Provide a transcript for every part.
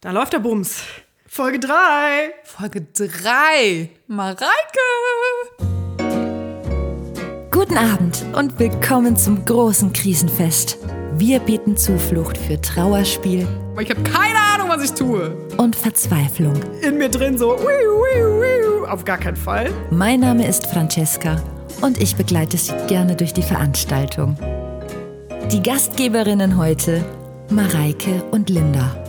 Da läuft der Bums. Folge 3. Folge 3. Mareike. Guten Abend und willkommen zum großen Krisenfest. Wir bieten Zuflucht für Trauerspiel Ich habe keine Ahnung, was ich tue. und Verzweiflung. In mir drin so. Wiu, wiu, wiu. Auf gar keinen Fall. Mein Name ist Francesca und ich begleite Sie gerne durch die Veranstaltung. Die Gastgeberinnen heute Mareike und Linda.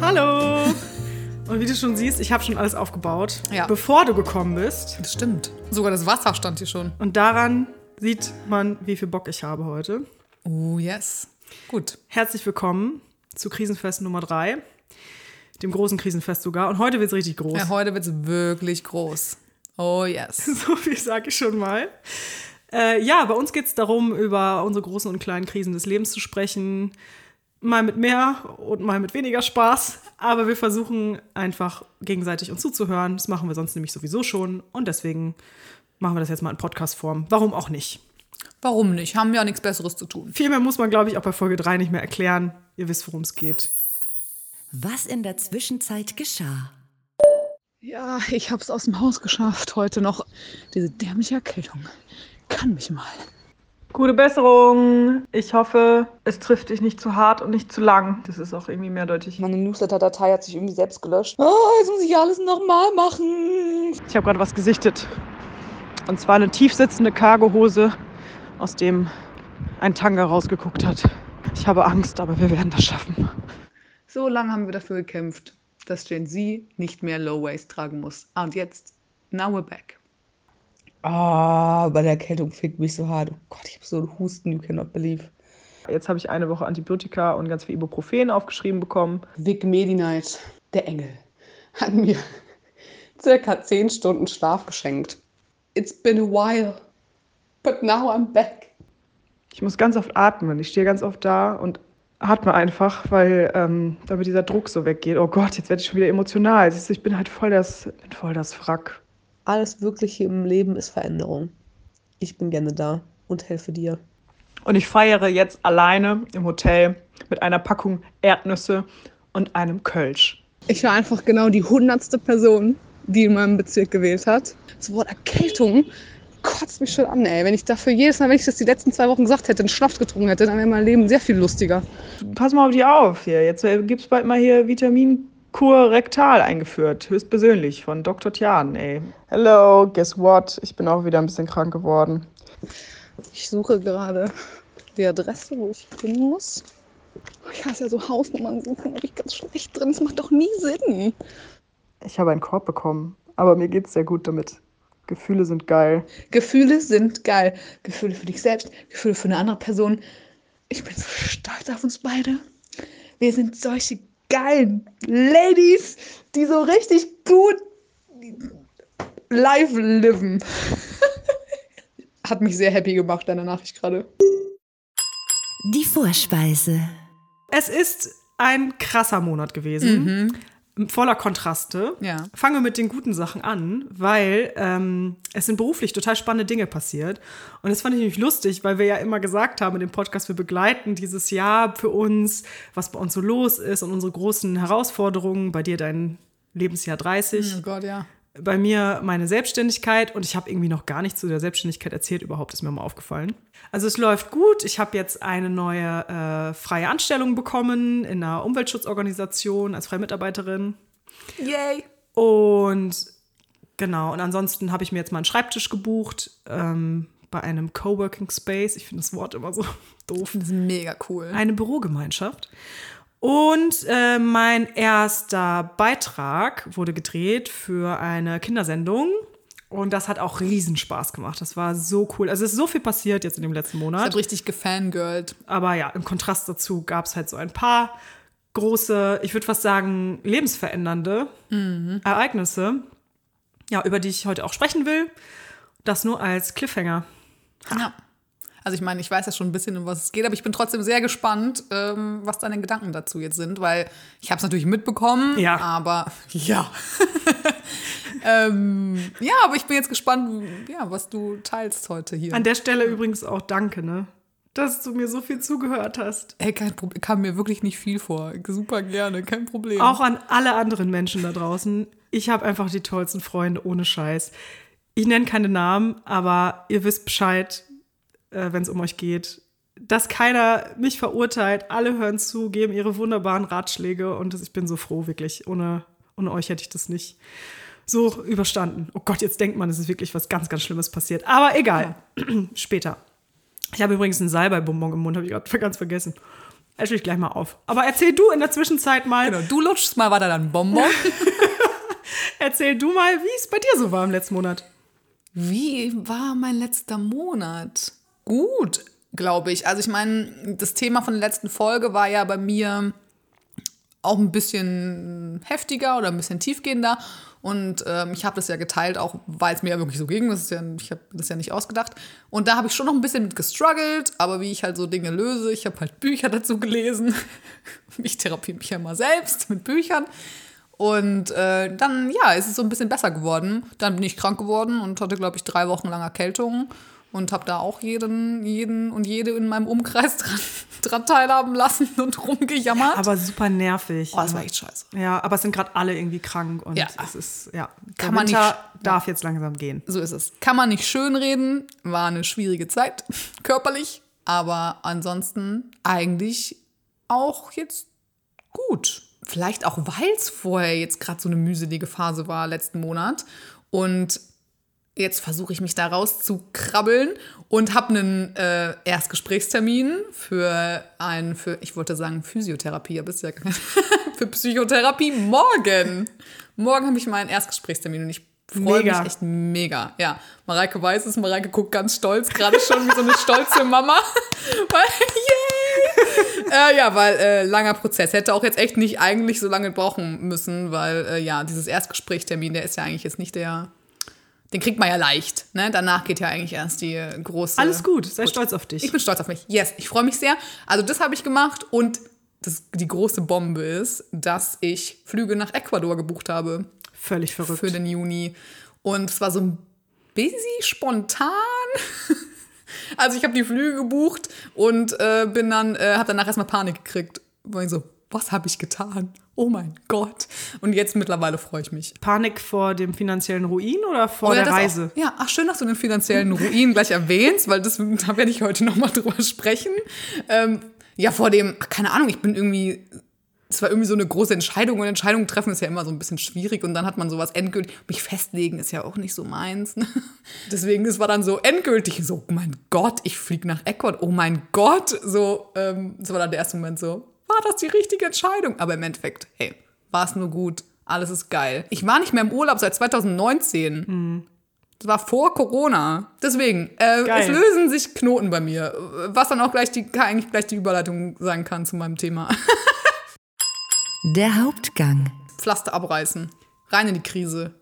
Hallo. Und wie du schon siehst, ich habe schon alles aufgebaut, Ja. bevor du gekommen bist. Das stimmt. Sogar das Wasser stand hier schon. Und daran sieht man, wie viel Bock ich habe heute. Oh, yes. Gut. Herzlich willkommen zu Krisenfest Nummer 3. Dem großen Krisenfest sogar. Und heute wird es richtig groß. Ja, heute wird es wirklich groß. Oh, yes. So viel sage ich schon mal. Äh, ja, bei uns geht es darum, über unsere großen und kleinen Krisen des Lebens zu sprechen. Mal mit mehr und mal mit weniger Spaß. Aber wir versuchen einfach gegenseitig uns zuzuhören. Das machen wir sonst nämlich sowieso schon. Und deswegen machen wir das jetzt mal in Podcast-Form. Warum auch nicht? Warum nicht? Haben ja nichts Besseres zu tun. Viel mehr muss man, glaube ich, auch bei Folge 3 nicht mehr erklären. Ihr wisst, worum es geht. Was in der Zwischenzeit geschah? Ja, ich hab's aus dem Haus geschafft heute noch. Diese dämliche Erkältung kann mich mal. Gute Besserung. Ich hoffe, es trifft dich nicht zu hart und nicht zu lang. Das ist auch irgendwie mehrdeutig. Meine Newsletter-Datei hat sich irgendwie selbst gelöscht. Oh, jetzt muss ich alles nochmal machen. Ich habe gerade was gesichtet. Und zwar eine tiefsitzende Cargohose, aus dem ein Tanga rausgeguckt hat. Ich habe Angst, aber wir werden das schaffen. So lange haben wir dafür gekämpft, dass Gen Z nicht mehr Low Waist tragen muss. Ah, und jetzt, now we're back. Ah, bei der Erkältung fickt mich so hart. Oh Gott, ich habe so einen Husten, you cannot believe. Jetzt habe ich eine Woche Antibiotika und ganz viel Ibuprofen aufgeschrieben bekommen. Vic Medi-Night, der Engel, hat mir circa 10 Stunden Schlaf geschenkt. It's been a while, but now I'm back. Ich muss ganz oft atmen. Ich stehe ganz oft da und atme einfach, weil ähm, damit dieser Druck so weggeht. Oh Gott, jetzt werde ich schon wieder emotional. Siehst du, Ich bin halt voll das, bin voll das Wrack. Alles Wirkliche im Leben ist Veränderung. Ich bin gerne da und helfe dir. Und ich feiere jetzt alleine im Hotel mit einer Packung Erdnüsse und einem Kölsch. Ich war einfach genau die hundertste Person, die in meinem Bezirk gewählt hat. Das Wort Erkältung kotzt mich schon an, ey. Wenn ich dafür jedes Mal, wenn ich das die letzten zwei Wochen gesagt hätte, einen Schnaps getrunken hätte, dann wäre mein Leben sehr viel lustiger. Pass mal auf die auf hier. Jetzt gibt es bald mal hier Vitaminkur rektal eingeführt. Höchstpersönlich von Dr. Tian, ey. Hello, guess what? Ich bin auch wieder ein bisschen krank geworden. Ich suche gerade die Adresse, wo ich hin muss. Ich hasse ja so Hausnummern suchen, da bin ich ganz schlecht drin. Das macht doch nie Sinn. Ich habe einen Korb bekommen, aber mir geht's sehr gut damit. Gefühle sind geil. Gefühle sind geil. Gefühle für dich selbst, Gefühle für eine andere Person. Ich bin so stolz auf uns beide. Wir sind solche geilen Ladies, die so richtig gut live liven. Hat mich sehr happy gemacht, deine Nachricht gerade. Die Vorspeise. Es ist ein krasser Monat gewesen. Voller Kontraste. Ja. Fangen wir mit den guten Sachen an, weil ähm, es sind beruflich total spannende Dinge passiert. Und das fand ich nämlich lustig, weil wir ja immer gesagt haben in dem Podcast, wir begleiten dieses Jahr für uns, was bei uns so los ist und unsere großen Herausforderungen. Bei dir dein Lebensjahr 30. Oh Gott, ja. Bei mir meine Selbstständigkeit und ich habe irgendwie noch gar nichts zu der Selbstständigkeit erzählt überhaupt, ist mir mal aufgefallen. Also es läuft gut. Ich habe jetzt eine neue äh, freie Anstellung bekommen in einer Umweltschutzorganisation als freie Mitarbeiterin. Yay. Und genau, und ansonsten habe ich mir jetzt mal einen Schreibtisch gebucht ähm, bei einem Coworking Space. Ich finde das Wort immer so doof Das ist mega cool. eine Bürogemeinschaft. Und äh, mein erster Beitrag wurde gedreht für eine Kindersendung. Und das hat auch Riesenspaß gemacht. Das war so cool. Also es ist so viel passiert jetzt in dem letzten Ich Monat. hab richtig gefangirlt. Aber ja, im Kontrast dazu gab es halt so ein paar große, ich würde fast sagen, lebensverändernde Ereignisse, ja, über die ich heute auch sprechen will. Das nur als Cliffhanger. Ja. Also ich meine, ich weiß ja schon ein bisschen, um was es geht, aber ich bin trotzdem sehr gespannt, ähm, was deine Gedanken dazu jetzt sind, weil ich habe es natürlich mitbekommen, Ja. aber ja. ähm, ja, aber ich bin jetzt gespannt, ja, was du teilst heute hier. An der Stelle übrigens auch danke, ne? dass du mir so viel zugehört hast. Ey, kein Problem. Kam mir wirklich nicht viel vor. Super gerne, kein Problem. Auch an alle anderen Menschen da draußen. Ich habe einfach die tollsten Freunde, ohne Scheiß. Ich nenne keine Namen, aber ihr wisst Bescheid, äh, wenn es um euch geht. Dass keiner mich verurteilt. Alle hören zu, geben ihre wunderbaren Ratschläge und ich bin so froh, wirklich. Ohne, ohne euch hätte ich das nicht so überstanden. Oh Gott, jetzt denkt man, es ist wirklich was ganz, ganz Schlimmes passiert. Aber egal. Später. Ich habe übrigens einen Salbei-Bonbon im Mund, habe ich gerade ganz vergessen. Esse ich gleich mal auf. Aber erzähl du in der Zwischenzeit mal, Genau, du lutschst mal weiter dann Bonbon. erzähl du mal, wie es bei dir so war im letzten Monat. Wie war mein letzter Monat? Gut, glaube ich. Also ich meine, das Thema von der letzten Folge war ja bei mir auch ein bisschen heftiger oder ein bisschen tiefgehender. Und ähm, ich habe das ja geteilt, auch weil es mir ja wirklich so ging. Das ist ja, ich habe das ja nicht ausgedacht. Und da habe ich schon noch ein bisschen mit gestruggelt, aber wie ich halt so Dinge löse, ich habe halt Bücher dazu gelesen. ich therapiere mich ja mal selbst mit Büchern. Und äh, dann, ja, ist es so ein bisschen besser geworden. Dann bin ich krank geworden und hatte, glaube ich, drei Wochen lang Erkältung. Und habe da auch jeden, jeden und jede in meinem Umkreis dran, dran teilhaben lassen und rumgejammert. Aber super nervig. oh, das war echt scheiße. Ja, aber es sind gerade alle irgendwie krank und Ja. es ist, ja, der Kann man nicht- darf jetzt langsam gehen. So ist es. Kann man nicht schönreden, war eine schwierige Zeit, körperlich. Aber ansonsten eigentlich auch jetzt gut. Vielleicht auch, weil es vorher jetzt gerade so eine mühselige Phase war letzten Monat. Und jetzt versuche ich mich da rauszukrabbeln und habe einen äh, Erstgesprächstermin für ein, für, ich wollte sagen Physiotherapie, aber ist ja kein- für Psychotherapie morgen. Morgen habe ich meinen Erstgesprächstermin und ich freue mich echt mega. Ja, Mareike weiß es, Mareike guckt ganz stolz, gerade schon wie so eine stolze Mama. weil, yay! äh, ja, weil äh, langer Prozess. Hätte auch jetzt echt nicht eigentlich so lange brauchen müssen, weil äh, ja, dieses Erstgesprächstermin, der ist ja eigentlich jetzt nicht der, den kriegt man ja leicht. Ne? Danach geht ja eigentlich erst die äh, große. Alles gut, sei stolz auf dich. Ich bin stolz auf mich. Yes, ich freue mich sehr. Also das habe ich gemacht und das, die große Bombe ist, dass ich Flüge nach Ecuador gebucht habe Völlig verrückt. für den Juni. Und es war so ein busy spontan. also ich habe die Flüge gebucht und äh, bin dann, äh, habe danach erstmal Panik gekriegt. War ich so, was habe ich getan? Oh mein Gott. Und jetzt mittlerweile freue ich mich. Panik vor dem finanziellen Ruin oder vor Oh ja, der Reise? Auch. Ja, ach schön, dass du den finanziellen Ruin gleich erwähnst, weil das, da werde ich heute noch mal drüber sprechen. Ähm, ja, vor dem, ach, keine Ahnung, ich bin irgendwie, es war irgendwie so eine große Entscheidung und Entscheidungen treffen ist ja immer so ein bisschen schwierig und dann hat man sowas endgültig, mich festlegen ist ja auch nicht so meins. Ne? Deswegen, es war dann so endgültig so, oh mein Gott, ich fliege nach Ecuador, oh mein Gott, so, ähm, das war dann der erste Moment so, war das die richtige Entscheidung? Aber im Endeffekt, hey, war es nur gut, alles ist geil. Ich war nicht mehr im Urlaub seit 2019. Das war vor Corona. Deswegen, äh, es lösen sich Knoten bei mir. Was dann auch gleich die, eigentlich gleich die Überleitung sein kann zu meinem Thema. Der Hauptgang. Pflaster abreißen. Rein in die Krise.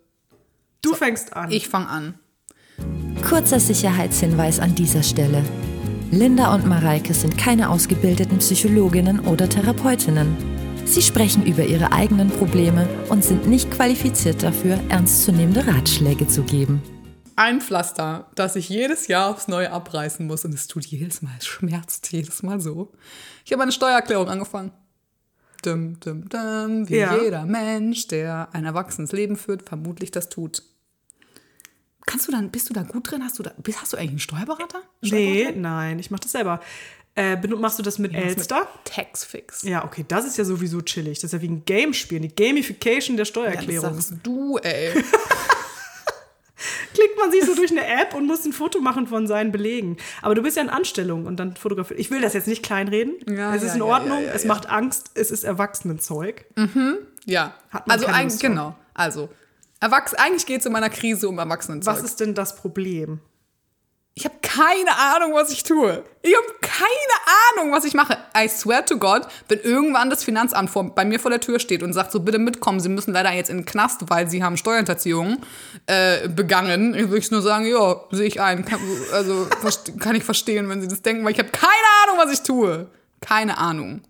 Du fängst an. Ich fange an. Kurzer Sicherheitshinweis an dieser Stelle. Linda und Mareike sind keine ausgebildeten Psychologinnen oder Therapeutinnen. Sie sprechen über ihre eigenen Probleme und sind nicht qualifiziert dafür, ernstzunehmende Ratschläge zu geben. Ein Pflaster, das ich jedes Jahr aufs Neue abreißen muss. Und es tut jedes Mal, es schmerzt jedes Mal so. Ich habe eine Steuererklärung angefangen. Dum, dum, dum, wie Ja. jeder Mensch, der ein erwachsenes Leben führt, vermutlich das tut. Kannst du dann, bist du da gut drin? Hast du da, bist, hast du eigentlich einen Steuerberater? nee, nein, ich mach das selber. Äh, machst du das mit Elster? Taxfix. Ja, okay, das ist ja sowieso chillig. Das ist ja wie ein Game spielen, die Gamification der Ja, das Steuererklärung. sagst du, ey. Klickt man sich so durch eine App und muss ein Foto machen von seinen Belegen. Aber du bist ja in Anstellung und dann fotografierst. Ich will das jetzt nicht kleinreden. Ja, es ist ja, in ja, Ordnung, ja, ja, es ja. macht Angst, es ist Erwachsenenzeug. Ja. Hat man also ein, drauf. genau. Also, Erwachs eigentlich geht es in meiner Krise um Erwachsenenzeug. Was ist denn das Problem? Ich habe keine Ahnung, was ich tue. Ich habe keine Ahnung, was ich mache. I swear to God, wenn irgendwann das Finanzamt vor, bei mir vor der Tür steht und sagt, so bitte mitkommen, Sie müssen leider jetzt in den Knast, weil Sie haben Steuerhinterziehung äh, begangen, würde ich nur sagen, ja, sehe ich ein. Kann, also kann ich verstehen, wenn Sie das denken, weil ich habe keine Ahnung, was ich tue. Keine Ahnung.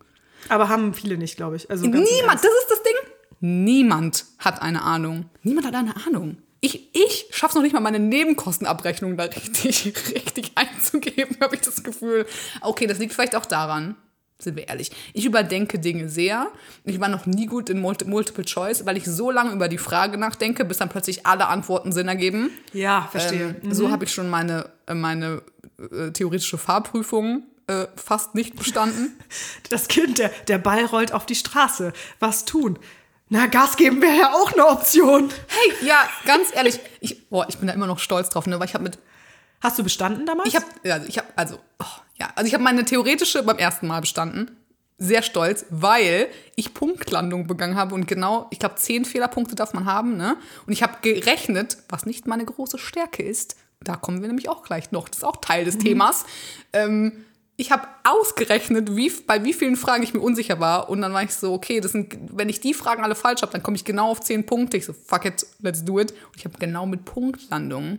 Aber haben viele nicht, glaube ich. Also Niemand, das ist das Ding. Niemand hat eine Ahnung. Niemand hat eine Ahnung. Ich, ich schaff's noch nicht mal, meine Nebenkostenabrechnung da richtig, richtig einzugeben, habe ich das Gefühl. Okay, das liegt vielleicht auch daran, sind wir ehrlich. Ich überdenke Dinge sehr. Ich war noch nie gut in Multi Multiple Choice, weil ich so lange über die Frage nachdenke, bis dann plötzlich alle Antworten Sinn ergeben. Ja, verstehe. Ähm, So habe ich schon meine, äh, meine äh, theoretische Fahrprüfung äh, fast nicht bestanden. Das Kind, der, der Ball rollt auf die Straße. Was tun? Na, Gas geben wäre ja auch eine Option. hey, ja, ganz ehrlich, ich, boah, ich bin da immer noch stolz drauf, ne, weil ich habe mit Hast du bestanden damals? Ich habe, also ich habe, also, oh, ja, also ich habe meine theoretische beim ersten Mal bestanden. Sehr stolz, weil ich Punktlandung begangen habe und genau, ich glaube, zehn Fehlerpunkte darf man haben, ne? Und ich habe gerechnet, was nicht meine große Stärke ist. Da kommen wir nämlich auch gleich noch. Das ist auch Teil des Themas. Ähm, ich habe ausgerechnet, wie, bei wie vielen Fragen ich mir unsicher war. Und dann war ich so, okay, das sind, wenn ich die Fragen alle falsch habe, dann komme ich genau auf zehn Punkte. Ich so, fuck it, let's do it. Und ich habe genau mit Punktlandung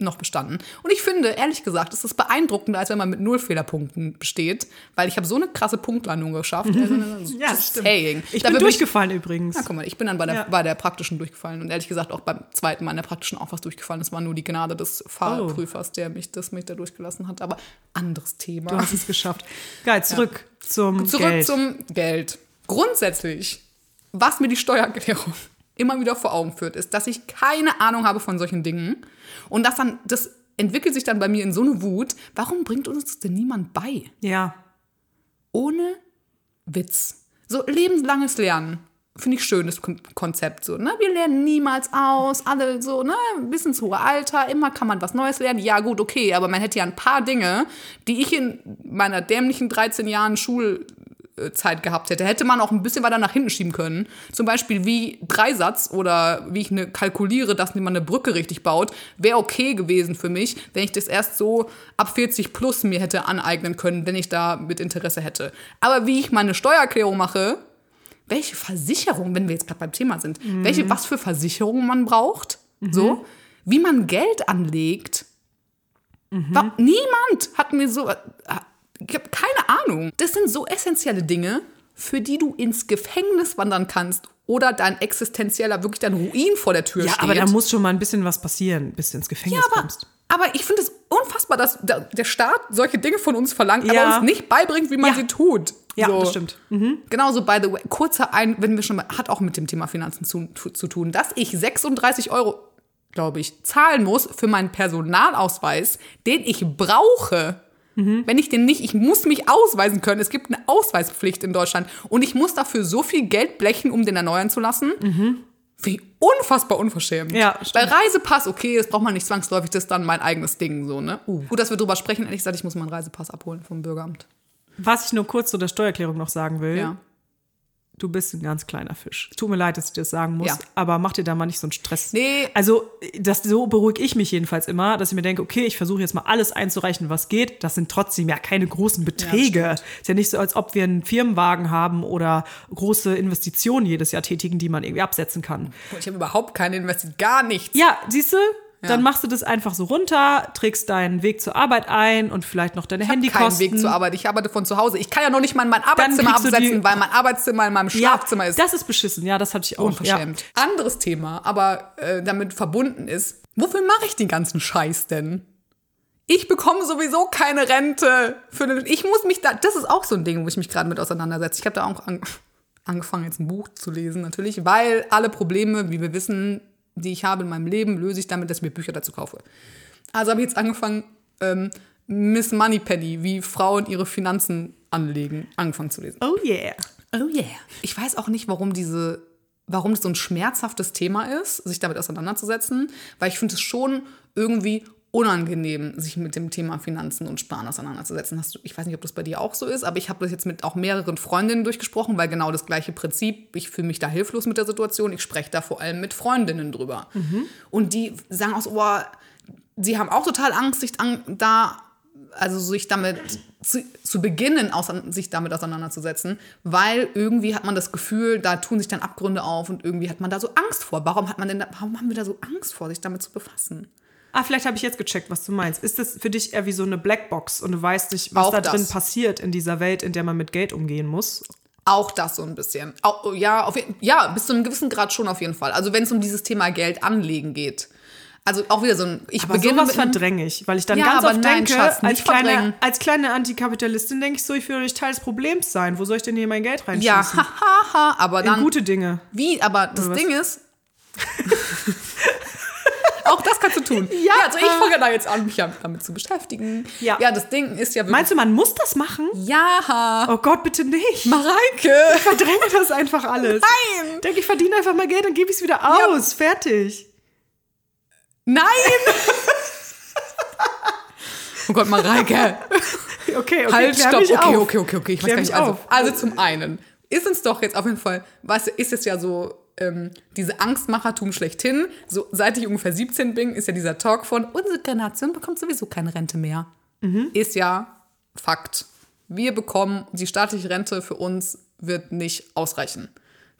noch bestanden. Und ich finde, ehrlich gesagt, ist es beeindruckender, als wenn man mit null Fehlerpunkten besteht, weil ich habe so eine krasse Punktlandung geschafft. Also, ja, stimmt. saying. Ich bin durchgefallen übrigens. ja, guck mal, ich bin dann bei der, Ja. bei der praktischen durchgefallen und ehrlich gesagt auch beim zweiten Mal in der praktischen auch was durchgefallen. Es war nur die Gnade des Fahrprüfers, der mich das mich da durchgelassen hat. Aber anderes Thema. Du hast es geschafft. Geil, zurück zum Zurück Geld. zum Geld. Grundsätzlich, was mir die Steuererklärung immer wieder vor Augen führt, ist, dass ich keine Ahnung habe von solchen Dingen und das dann das entwickelt sich dann bei mir in so eine Wut. Warum bringt uns das denn niemand bei? ja. ohne Witz. So lebenslanges Lernen. Finde ich schönes Kon Konzept. So, ne? Wir lernen niemals aus, alle so, ne, bis ins hohe Alter, immer kann man was Neues lernen. Ja, gut, okay, aber man hätte ja ein paar Dinge, die ich in meiner dämlichen 13 Jahren Schulzeit gehabt hätte, hätte man auch ein bisschen weiter nach hinten schieben können. Zum Beispiel wie Dreisatz oder wie ich eine kalkuliere, dass man eine Brücke richtig baut, wäre okay gewesen für mich, wenn ich das erst so ab 40 plus mir hätte aneignen können, wenn ich da mit Interesse hätte. Aber wie ich meine Steuererklärung mache, welche Versicherung, wenn wir jetzt gerade beim Thema sind, welche, was für Versicherungen man braucht, so, wie man Geld anlegt. Wa- Niemand hat mir so, ich habe keine Ahnung. Das sind so essentielle Dinge, für die du ins Gefängnis wandern kannst oder dein existenzieller, wirklich dein Ruin vor der Tür Ja, steht. aber da muss schon mal ein bisschen was passieren, bis du ins Gefängnis aber, kommst. aber ich finde es unfassbar, dass der Staat solche Dinge von uns verlangt, Ja. aber uns nicht beibringt, wie man Ja. sie tut. Ja, So. das stimmt. Genauso, by the way, kurzer ein, wenn wir schon mal, hat auch mit dem Thema Finanzen zu, zu, zu tun, dass ich 36 Euro, glaube ich, zahlen muss für meinen Personalausweis, den ich brauche. Wenn ich den nicht, ich muss mich ausweisen können. Es gibt eine Ausweispflicht in Deutschland und ich muss dafür so viel Geld blechen, um den erneuern zu lassen. Wie unfassbar unverschämt. Ja, Bei stimmt. Reisepass, okay, das braucht man nicht zwangsläufig, das ist dann mein eigenes Ding, so, ne? Gut, dass wir drüber sprechen. Ehrlich gesagt, ich muss meinen Reisepass abholen vom Bürgeramt. Was ich nur kurz zu der Steuererklärung noch sagen will, Ja. Du bist ein ganz kleiner Fisch. Tut mir leid, dass ich das sagen muss, Ja. aber mach dir da mal nicht so einen Stress. Nee. Also, das, so beruhige ich mich jedenfalls immer, dass ich mir denke, okay, ich versuche jetzt mal alles einzureichen, was geht. Das sind trotzdem ja keine großen Beträge. ist ja nicht so, als ob wir einen Firmenwagen haben oder große Investitionen jedes Jahr tätigen, die man irgendwie absetzen kann. Ich habe überhaupt keine Investition, gar nichts. Ja, siehst du? Dann Ja. machst du das einfach so runter, trägst deinen Weg zur Arbeit ein und vielleicht noch deine Ich habe keinen Handykosten. Weg zur Arbeit. Ich arbeite von zu Hause. Ich kann ja noch nicht mal mein Arbeitszimmer absetzen, weil mein Arbeitszimmer in meinem Schlafzimmer ist. Das ist beschissen, ja, das hatte ich auch. unverschämt. Anderes Thema, aber äh, damit verbunden ist. Wofür mache ich den ganzen Scheiß denn? Ich bekomme sowieso keine Rente. Für den, ich muss mich da. Das ist auch so ein Ding, wo ich mich gerade mit auseinandersetze. Ich habe da auch an, angefangen, jetzt ein Buch zu lesen, natürlich, weil alle Probleme, wie wir wissen, die ich habe in meinem Leben, löse ich damit, dass ich mir Bücher dazu kaufe. Also habe ich jetzt angefangen, ähm, Miss Moneypenny, wie Frauen ihre Finanzen anlegen, angefangen zu lesen. Oh yeah. Oh yeah. Ich weiß auch nicht, warum diese, warum das so ein schmerzhaftes Thema ist, sich damit auseinanderzusetzen, weil ich finde es schon irgendwie unangenehm, sich mit dem Thema Finanzen und Sparen auseinanderzusetzen. Hast du, ich weiß nicht, ob das bei dir auch so ist, aber ich habe das jetzt mit auch mehreren Freundinnen durchgesprochen, weil genau das gleiche Prinzip, ich fühle mich da hilflos mit der Situation, ich spreche da vor allem mit Freundinnen drüber. Und die sagen auch so, boah, sie haben auch total Angst, sich da, also sich damit zu, zu beginnen, aus, sich damit auseinanderzusetzen, weil irgendwie hat man das Gefühl, da tun sich dann Abgründe auf und irgendwie hat man da so Angst vor. Warum hat man denn da, warum haben wir da so Angst vor, sich damit zu befassen? Ah, vielleicht habe ich jetzt gecheckt, was du meinst. Ist das für dich eher wie so eine Blackbox und du weißt nicht, was Auch da drin das. passiert in dieser Welt, in der man mit Geld umgehen muss? Auch das so ein bisschen. Au- ja, auf, ja, bis zu einem gewissen Grad schon auf jeden Fall. Also wenn es um dieses Thema Geld anlegen geht. Also auch wieder so ein. Ich Aber beginne sowas verdränge ich, weil ich dann Ja, ganz aber oft nein, denke, Schatz, als, nicht kleine, als kleine Antikapitalistin denke ich so, ich will euch Teil des Problems sein. Wo soll ich denn hier mein Geld reinschießen? Ja, hahaha, ha, aber In dann. gute Dinge. Wie? Aber das? Ding ist. auch das kannst du tun. Ja, also ich fange da jetzt an, mich damit zu beschäftigen. Ja. ja das Ding ist ja wirklich. Meinst du, man muss das machen? ja. Oh Gott, bitte nicht. Mareike! Ich verdränge das einfach alles. Nein! Ich denke, ich verdiene einfach mal Geld und gebe es wieder aus. Fertig. Nein! oh Gott, Mareike! Okay, okay, halt, stopp. Okay, auf. okay, okay, okay. Ich weiß gar nicht. Also, also zum einen ist uns doch jetzt auf jeden Fall, weißt du, ist es ja so, ähm, diese Angstmachertum schlechthin. So, seit ich ungefähr 17 bin, ist ja dieser Talk von, unsere Generation bekommt sowieso keine Rente mehr. Mhm. Ist ja Fakt. Wir bekommen, die staatliche Rente für uns wird nicht ausreichen.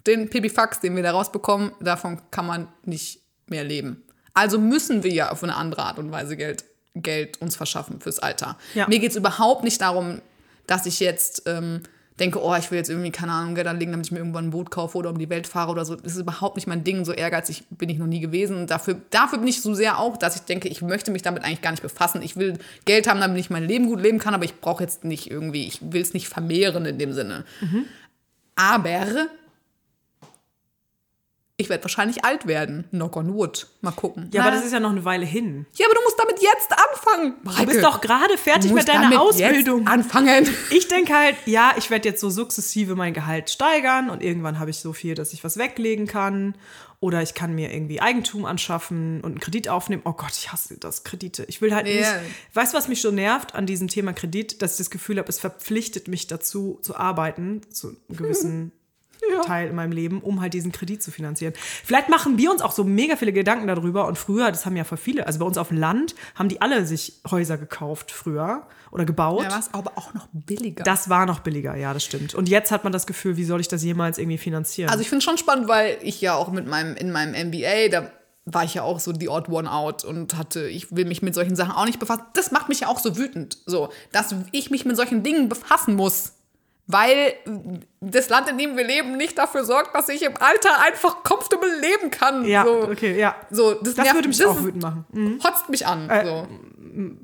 Den Pipifax, den wir da rausbekommen, davon kann man nicht mehr leben. Also müssen wir ja auf eine andere Art und Weise Geld, Geld uns verschaffen fürs Alter. Ja. Mir geht es überhaupt nicht darum, dass ich jetzt ähm, denke, oh, ich will jetzt irgendwie, keine Ahnung, Geld anlegen, damit ich mir irgendwann ein Boot kaufe oder um die Welt fahre oder so. Das ist überhaupt nicht mein Ding. So ehrgeizig bin ich noch nie gewesen. Und dafür, dafür bin ich so sehr auch, dass ich denke, ich möchte mich damit eigentlich gar nicht befassen. Ich will Geld haben, damit ich mein Leben gut leben kann, aber ich brauche jetzt nicht irgendwie, ich will es nicht vermehren in dem Sinne. Aber ich werde wahrscheinlich alt werden. Knock on wood. Mal gucken. Ja, aber Na, das ist ja noch eine Weile hin. ja, aber du musst damit jetzt anfangen. Du bist doch gerade fertig mit deiner Ausbildung. Anfangen. Ich denke halt, ja, ich werde jetzt so sukzessive mein Gehalt steigern und irgendwann habe ich so viel, dass ich was weglegen kann. Oder ich kann mir irgendwie Eigentum anschaffen und einen Kredit aufnehmen. Oh Gott, ich hasse das, Kredite. Ich will halt Ja. nicht. Weißt du, was mich so nervt an diesem Thema Kredit? Dass ich das Gefühl habe, es verpflichtet mich dazu, zu arbeiten, zu einem gewissen Teil in meinem Leben, um halt diesen Kredit zu finanzieren. Vielleicht machen wir uns auch so mega viele Gedanken darüber. Und früher, das haben ja voll viele, also bei uns auf dem Land, haben die alle sich Häuser gekauft früher oder gebaut. Ja, was aber auch noch billiger. Das war noch billiger, ja, das stimmt. Und jetzt hat man das Gefühl, wie soll ich das jemals irgendwie finanzieren? Also ich finde schon spannend, weil ich ja auch mit meinem, in meinem MBA, da war ich ja auch so die Odd One Out und hatte, ich will mich mit solchen Sachen auch nicht befassen. Das macht mich ja auch so wütend, so, dass ich mich mit solchen Dingen befassen muss. Weil das Land, in dem wir leben, nicht dafür sorgt, dass ich im Alter einfach comfortable leben kann. ja, so. okay, ja. So, das, Das nervt- würde mich das auch wütend machen. Mhm. Hotzt mich an. so.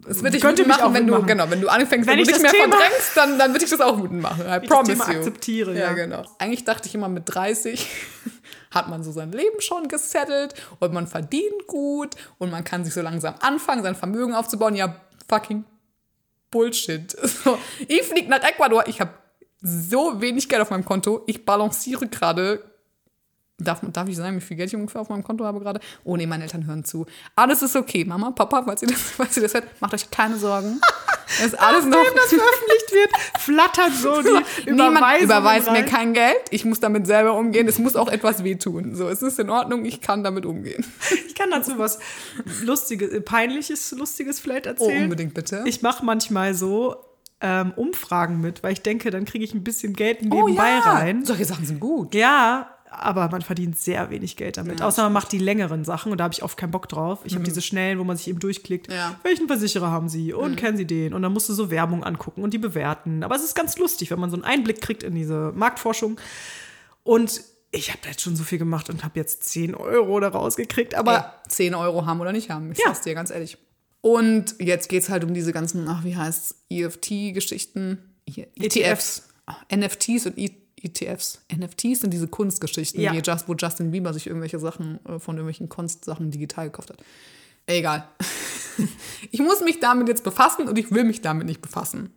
Es wird dich könnte wütend machen, auch wenn wütend du, machen. genau, wenn du anfängst, wenn, Wenn du ich nicht das mehr Thema- verdrängst, dann, dann wird dich das auch wütend machen. I ich das promise Thema you. akzeptiere, ja. ja. genau. Eigentlich dachte ich immer, mit 30 hat man so sein Leben schon gesettelt und man verdient gut und man kann sich so langsam anfangen, sein Vermögen aufzubauen. Ja, fucking Bullshit. So, ich fliege nach Ecuador, ich habe so wenig Geld auf meinem Konto, ich balanciere gerade Darf, darf ich sagen, wie viel Geld ich ungefähr auf meinem Konto habe gerade? Oh nee, meine Eltern hören zu. Alles ist okay. Mama, Papa, falls ihr das, falls ihr das hört, macht euch keine Sorgen. Das ist alles noch. das veröffentlicht wird, flattert so die Niemand überweist mir kein Geld. Ich muss damit selber umgehen. Es muss auch etwas wehtun. So, es ist in Ordnung. Ich kann damit umgehen. Ich kann dazu was Lustiges, Peinliches, Lustiges vielleicht Oh, erzählen. unbedingt bitte. Ich mache manchmal so ähm, Umfragen mit, weil ich denke, dann kriege ich ein bisschen Geld oh, nebenbei ja. rein. Solche Sachen sind gut. Ja, aber man verdient sehr wenig Geld damit. Außer man macht die längeren Sachen und da habe ich oft keinen Bock drauf. Ich habe diese schnellen, wo man sich eben durchklickt. Mhm. Ja. Mhm. Welchen Versicherer haben sie? Und kennen sie den? Und dann musst du so Werbung angucken und die bewerten. Aber es ist ganz lustig, wenn man so einen Einblick kriegt in diese Marktforschung. Und ich habe da jetzt schon so viel gemacht und habe jetzt 10 Euro da rausgekriegt. Aber Aber 10 Euro haben oder nicht haben. Ich Ja. sag's dir ganz ehrlich. Und jetzt geht's halt um diese ganzen, ach, wie heißt EFT-Geschichten? ETFs. Ah, NFTs und E- ETFs. NFTs sind diese Kunstgeschichten, Ja. Just, wo Justin Bieber sich irgendwelche Sachen äh, von irgendwelchen Kunstsachen digital gekauft hat. Egal. ich muss mich damit jetzt befassen und ich will mich damit nicht befassen.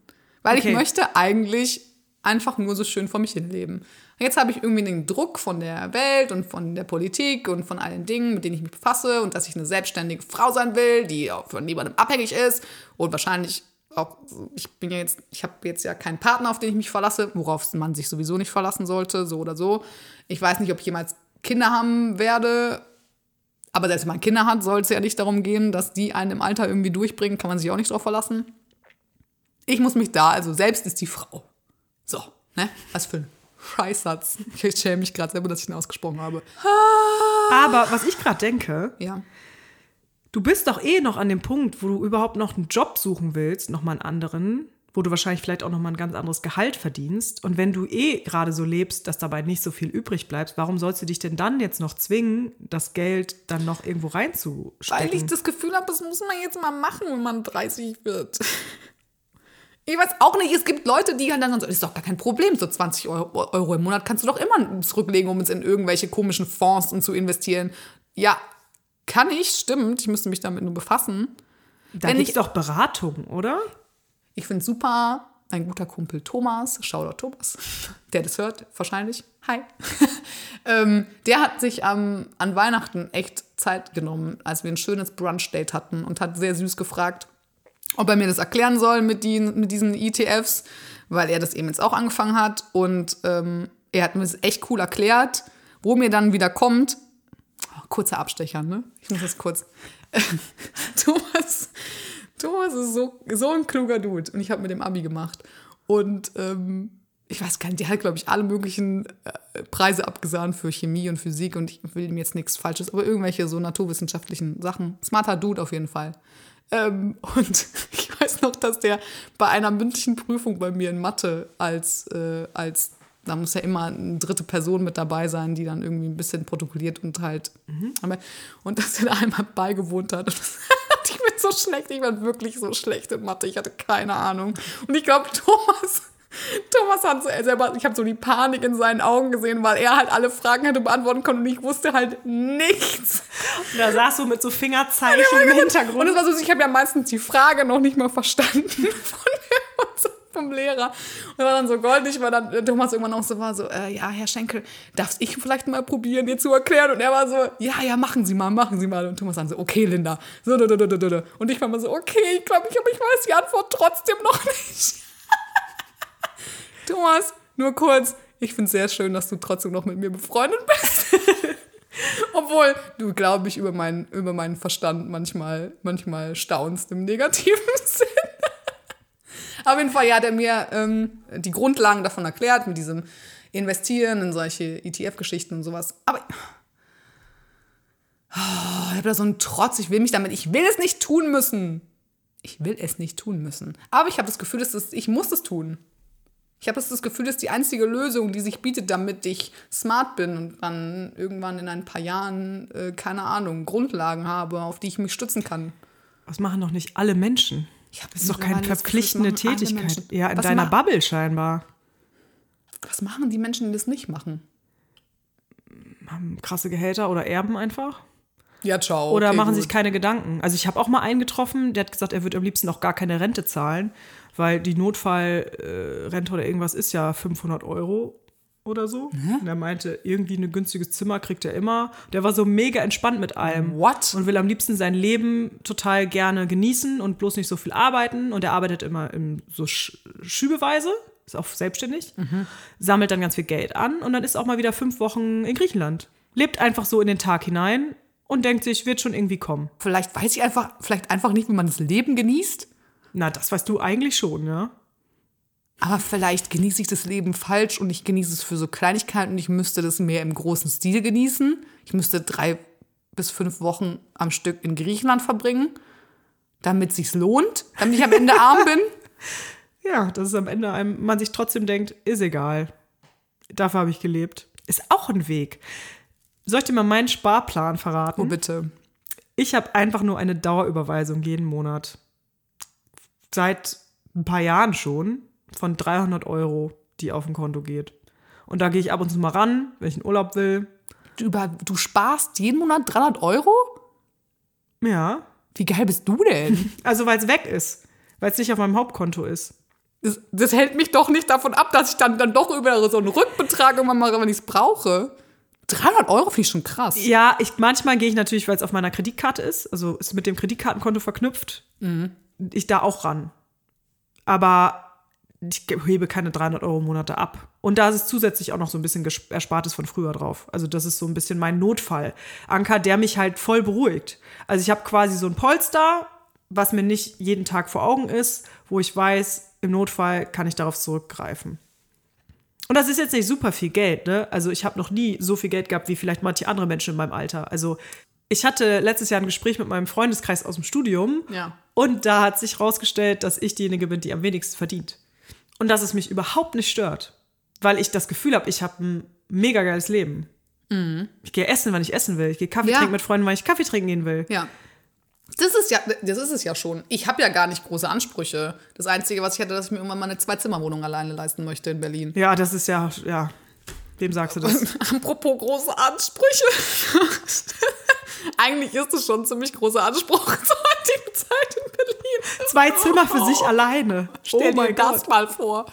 Weil Okay. ich möchte eigentlich einfach nur so schön vor mich hin leben. Jetzt habe ich irgendwie den Druck von der Welt und von der Politik und von allen Dingen, mit denen ich mich befasse und dass ich eine selbstständige Frau sein will, die von niemandem abhängig ist und wahrscheinlich auch, ich bin ja jetzt, ich habe jetzt ja keinen Partner, auf den ich mich verlasse, worauf man sich sowieso nicht verlassen sollte, so oder so. Ich weiß nicht, ob ich jemals Kinder haben werde, aber selbst wenn man Kinder hat, soll es ja nicht darum gehen, dass die einen im Alter irgendwie durchbringen, kann man sich auch nicht drauf verlassen. Ich muss mich da, also selbst ist die Frau. So, ne? Was für ein Scheißsatz. Ich schäme mich gerade selber, dass ich ihn ausgesprochen habe. Aber was ich gerade denke, Ja. du bist doch eh noch an dem Punkt, wo du überhaupt noch einen Job suchen willst, noch mal einen anderen, wo du wahrscheinlich vielleicht auch nochmal ein ganz anderes Gehalt verdienst. Und wenn du eh gerade so lebst, dass dabei nicht so viel übrig bleibt, warum sollst du dich denn dann jetzt noch zwingen, das Geld dann noch irgendwo reinzustecken? Weil ich das Gefühl habe, das muss man jetzt mal machen, wenn man 30 wird. Ich weiß auch nicht, es gibt Leute, die halt dann sagen, das ist doch gar kein Problem, so 20 Euro, Euro im Monat kannst du doch immer zurücklegen, um es in irgendwelche komischen Fonds und zu investieren. Ja, kann ich, stimmt, ich müsste mich damit nur befassen. da gibt ich- doch Beratung, oder? Ich finde super, ein guter Kumpel Thomas, Shoutout Thomas, der das hört, wahrscheinlich. Hi. ähm, der hat sich am an Weihnachten echt Zeit genommen, als wir ein schönes Brunch-Date hatten und hat sehr süß gefragt, ob er mir das erklären soll mit, die, mit diesen ETFs, weil er das eben jetzt auch angefangen hat. Und ähm, er hat mir das echt cool erklärt, wo mir dann wieder kommt. Oh, kurzer Abstecher, ne? Ich muss das kurz. Thomas, Thomas ist so, so ein kluger Dude. Und ich habe mit dem Abi gemacht. Und ähm, ich weiß gar nicht, der hat, glaube ich, alle möglichen äh, Preise abgesahnt für Chemie und Physik. Und ich will ihm jetzt nichts Falsches, aber irgendwelche so naturwissenschaftlichen Sachen. Smarter Dude auf jeden Fall. Ähm, und ich weiß noch, dass der bei einer mündlichen Prüfung bei mir in Mathe als, äh, als da muss ja immer eine dritte Person mit dabei sein, die dann irgendwie ein bisschen protokolliert und halt. Aber- Und dass er da einmal beigewohnt hat. Ich bin so schlecht, ich war wirklich so schlecht in Mathe. Ich hatte keine Ahnung. Und ich glaube, Thomas. Thomas hat so, er selber, ich habe so die Panik in seinen Augen gesehen, weil er halt alle Fragen hätte beantworten können und ich wusste halt nichts. Und da saß du mit so Fingerzeichen im Und Hintergrund. es war so, ich habe ja meistens die Frage noch nicht mal verstanden von vom Lehrer. Und war dann so goldig, weil dann Thomas irgendwann auch so war, so, äh, ja, Herr Schenkel, darf ich vielleicht mal probieren, dir zu erklären? Und er war so, ja, ja, machen Sie mal, machen Sie mal. Und Thomas dann so, okay, Linda. So. Und ich war mal so, okay, ich glaube, ich, ich weiß die Antwort trotzdem noch nicht. Thomas, nur kurz, ich finde es sehr schön, dass du trotzdem noch mit mir befreundet bist. Obwohl du, glaube ich, über meinen, über meinen Verstand manchmal, manchmal staunst im negativen Sinn. Auf jeden Fall ja, hat er mir ähm, die Grundlagen davon erklärt, mit diesem Investieren in solche ETF-Geschichten und sowas. Aber oh, ich habe da so einen Trotz, ich will mich damit, ich will es nicht tun müssen. Ich will es nicht tun müssen. Aber ich habe das Gefühl, dass es, ich muss es tun. Ich habe das Gefühl, das ist die einzige Lösung, die sich bietet, damit ich smart bin und dann irgendwann in ein paar Jahren, äh, keine Ahnung, Grundlagen habe, auf die ich mich stützen kann. Das machen doch nicht alle Menschen. Ich das ist doch keine Gefühl, verpflichtende alle Tätigkeit. Ja, in Was deiner Bubble scheinbar. Was machen die Menschen, die das nicht machen? Krasse Gehälter oder Erben einfach. Ja, ciao. Oder okay, machen gut. sich keine Gedanken. Also ich habe auch mal einen getroffen, der hat gesagt, er würde am liebsten auch gar keine Rente zahlen, weil die Notfallrente Rente oder irgendwas ist ja 500 Euro oder so. Und er meinte, irgendwie ein günstiges Zimmer kriegt er immer. Der war so mega entspannt mit allem. What? Und will am liebsten sein Leben total gerne genießen und bloß nicht so viel arbeiten. Und er arbeitet immer in so Sch schübeweise, ist auch selbstständig, sammelt dann ganz viel Geld an und dann ist auch mal wieder fünf Wochen in Griechenland. Lebt einfach so in den Tag hinein und denkt sich, wird schon irgendwie kommen. Vielleicht weiß ich einfach, vielleicht einfach nicht, wie man das Leben genießt. Na, das weißt du eigentlich schon, ja? Aber vielleicht genieße ich das Leben falsch und ich genieße es für so Kleinigkeiten und ich müsste das mehr im großen Stil genießen. Ich müsste drei bis fünf Wochen am Stück in Griechenland verbringen, damit sich's lohnt, damit ich am Ende arm bin. Ja, dass es am Ende einem, man sich trotzdem denkt, ist egal. Dafür habe ich gelebt. Ist auch ein Weg. Soll ich dir mal meinen Sparplan verraten? Oh, bitte. Ich habe einfach nur eine Dauerüberweisung jeden Monat. Seit ein paar Jahren schon von 300 Euro, die auf ein Konto geht. Und da gehe ich ab und zu mal ran, wenn ich in Urlaub will. Du, über, du sparst jeden Monat 300 Euro? Ja, Wie geil bist du denn? also weil es weg ist. Weil es nicht auf meinem Hauptkonto ist. Das, das hält mich doch nicht davon ab, dass ich dann, dann doch über so einen Rückbetrag irgendwann mal, wenn ich es brauche. 300 Euro finde ich schon krass. Ja, ich, manchmal gehe ich natürlich, weil es auf meiner Kreditkarte ist, also ist mit dem Kreditkartenkonto verknüpft, ich da auch ran. Aber ich hebe keine 300 Euro im Monat ab. Und da ist es zusätzlich auch noch so ein bisschen Erspartes von früher drauf. Also das ist so ein bisschen mein Notfallanker, der mich halt voll beruhigt. Also ich habe quasi so ein Polster, was mir nicht jeden Tag vor Augen ist, wo ich weiß, im Notfall kann ich darauf zurückgreifen. Und das ist jetzt nicht super viel Geld, ne? Also ich habe noch nie so viel Geld gehabt wie vielleicht manche andere Menschen in meinem Alter. Also ich hatte letztes Jahr ein Gespräch mit meinem Freundeskreis aus dem Studium. Ja. Und da hat sich rausgestellt, dass ich diejenige bin, die am wenigsten verdient. Und dass es mich überhaupt nicht stört. Weil ich das Gefühl habe, ich habe ein mega geiles Leben. Ich gehe essen, wann ich essen will. Ich gehe Kaffee Mhm. Ja. trinken mit Freunden, weil ich Kaffee trinken gehen will. Ja. Das ist ja, das ist es ja schon. Ich habe ja gar nicht große Ansprüche. Das Einzige, was ich hätte, dass ich mir irgendwann mal eine Zwei-Zimmer-Wohnung alleine leisten möchte in Berlin. Ja, das ist ja, ja. Wem sagst du das? Apropos große Ansprüche. Eigentlich ist es schon ein ziemlich großer Anspruch zur heutigen Zeit in Berlin. Zwei Zimmer für sich alleine. Stell oh dir das das mal vor.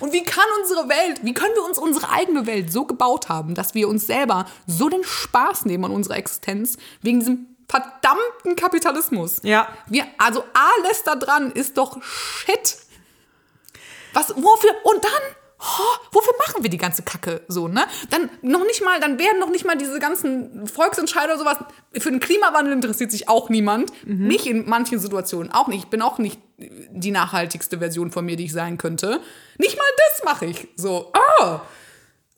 Und wie kann unsere Welt, wie können wir uns unsere eigene Welt so gebaut haben, dass wir uns selber so den Spaß nehmen an unserer Existenz wegen diesem verdammten Kapitalismus? Ja. Wir, also alles da dran ist doch Shit. Was, wofür, und dann, oh, wofür machen wir die ganze Kacke so, ne? Dann noch nicht mal, dann werden noch nicht mal diese ganzen Volksentscheide oder sowas, für den Klimawandel interessiert sich auch niemand. Mich in manchen Situationen auch nicht. Ich bin auch nicht die nachhaltigste Version von mir, die ich sein könnte. Nicht mal das mache ich. So, ah,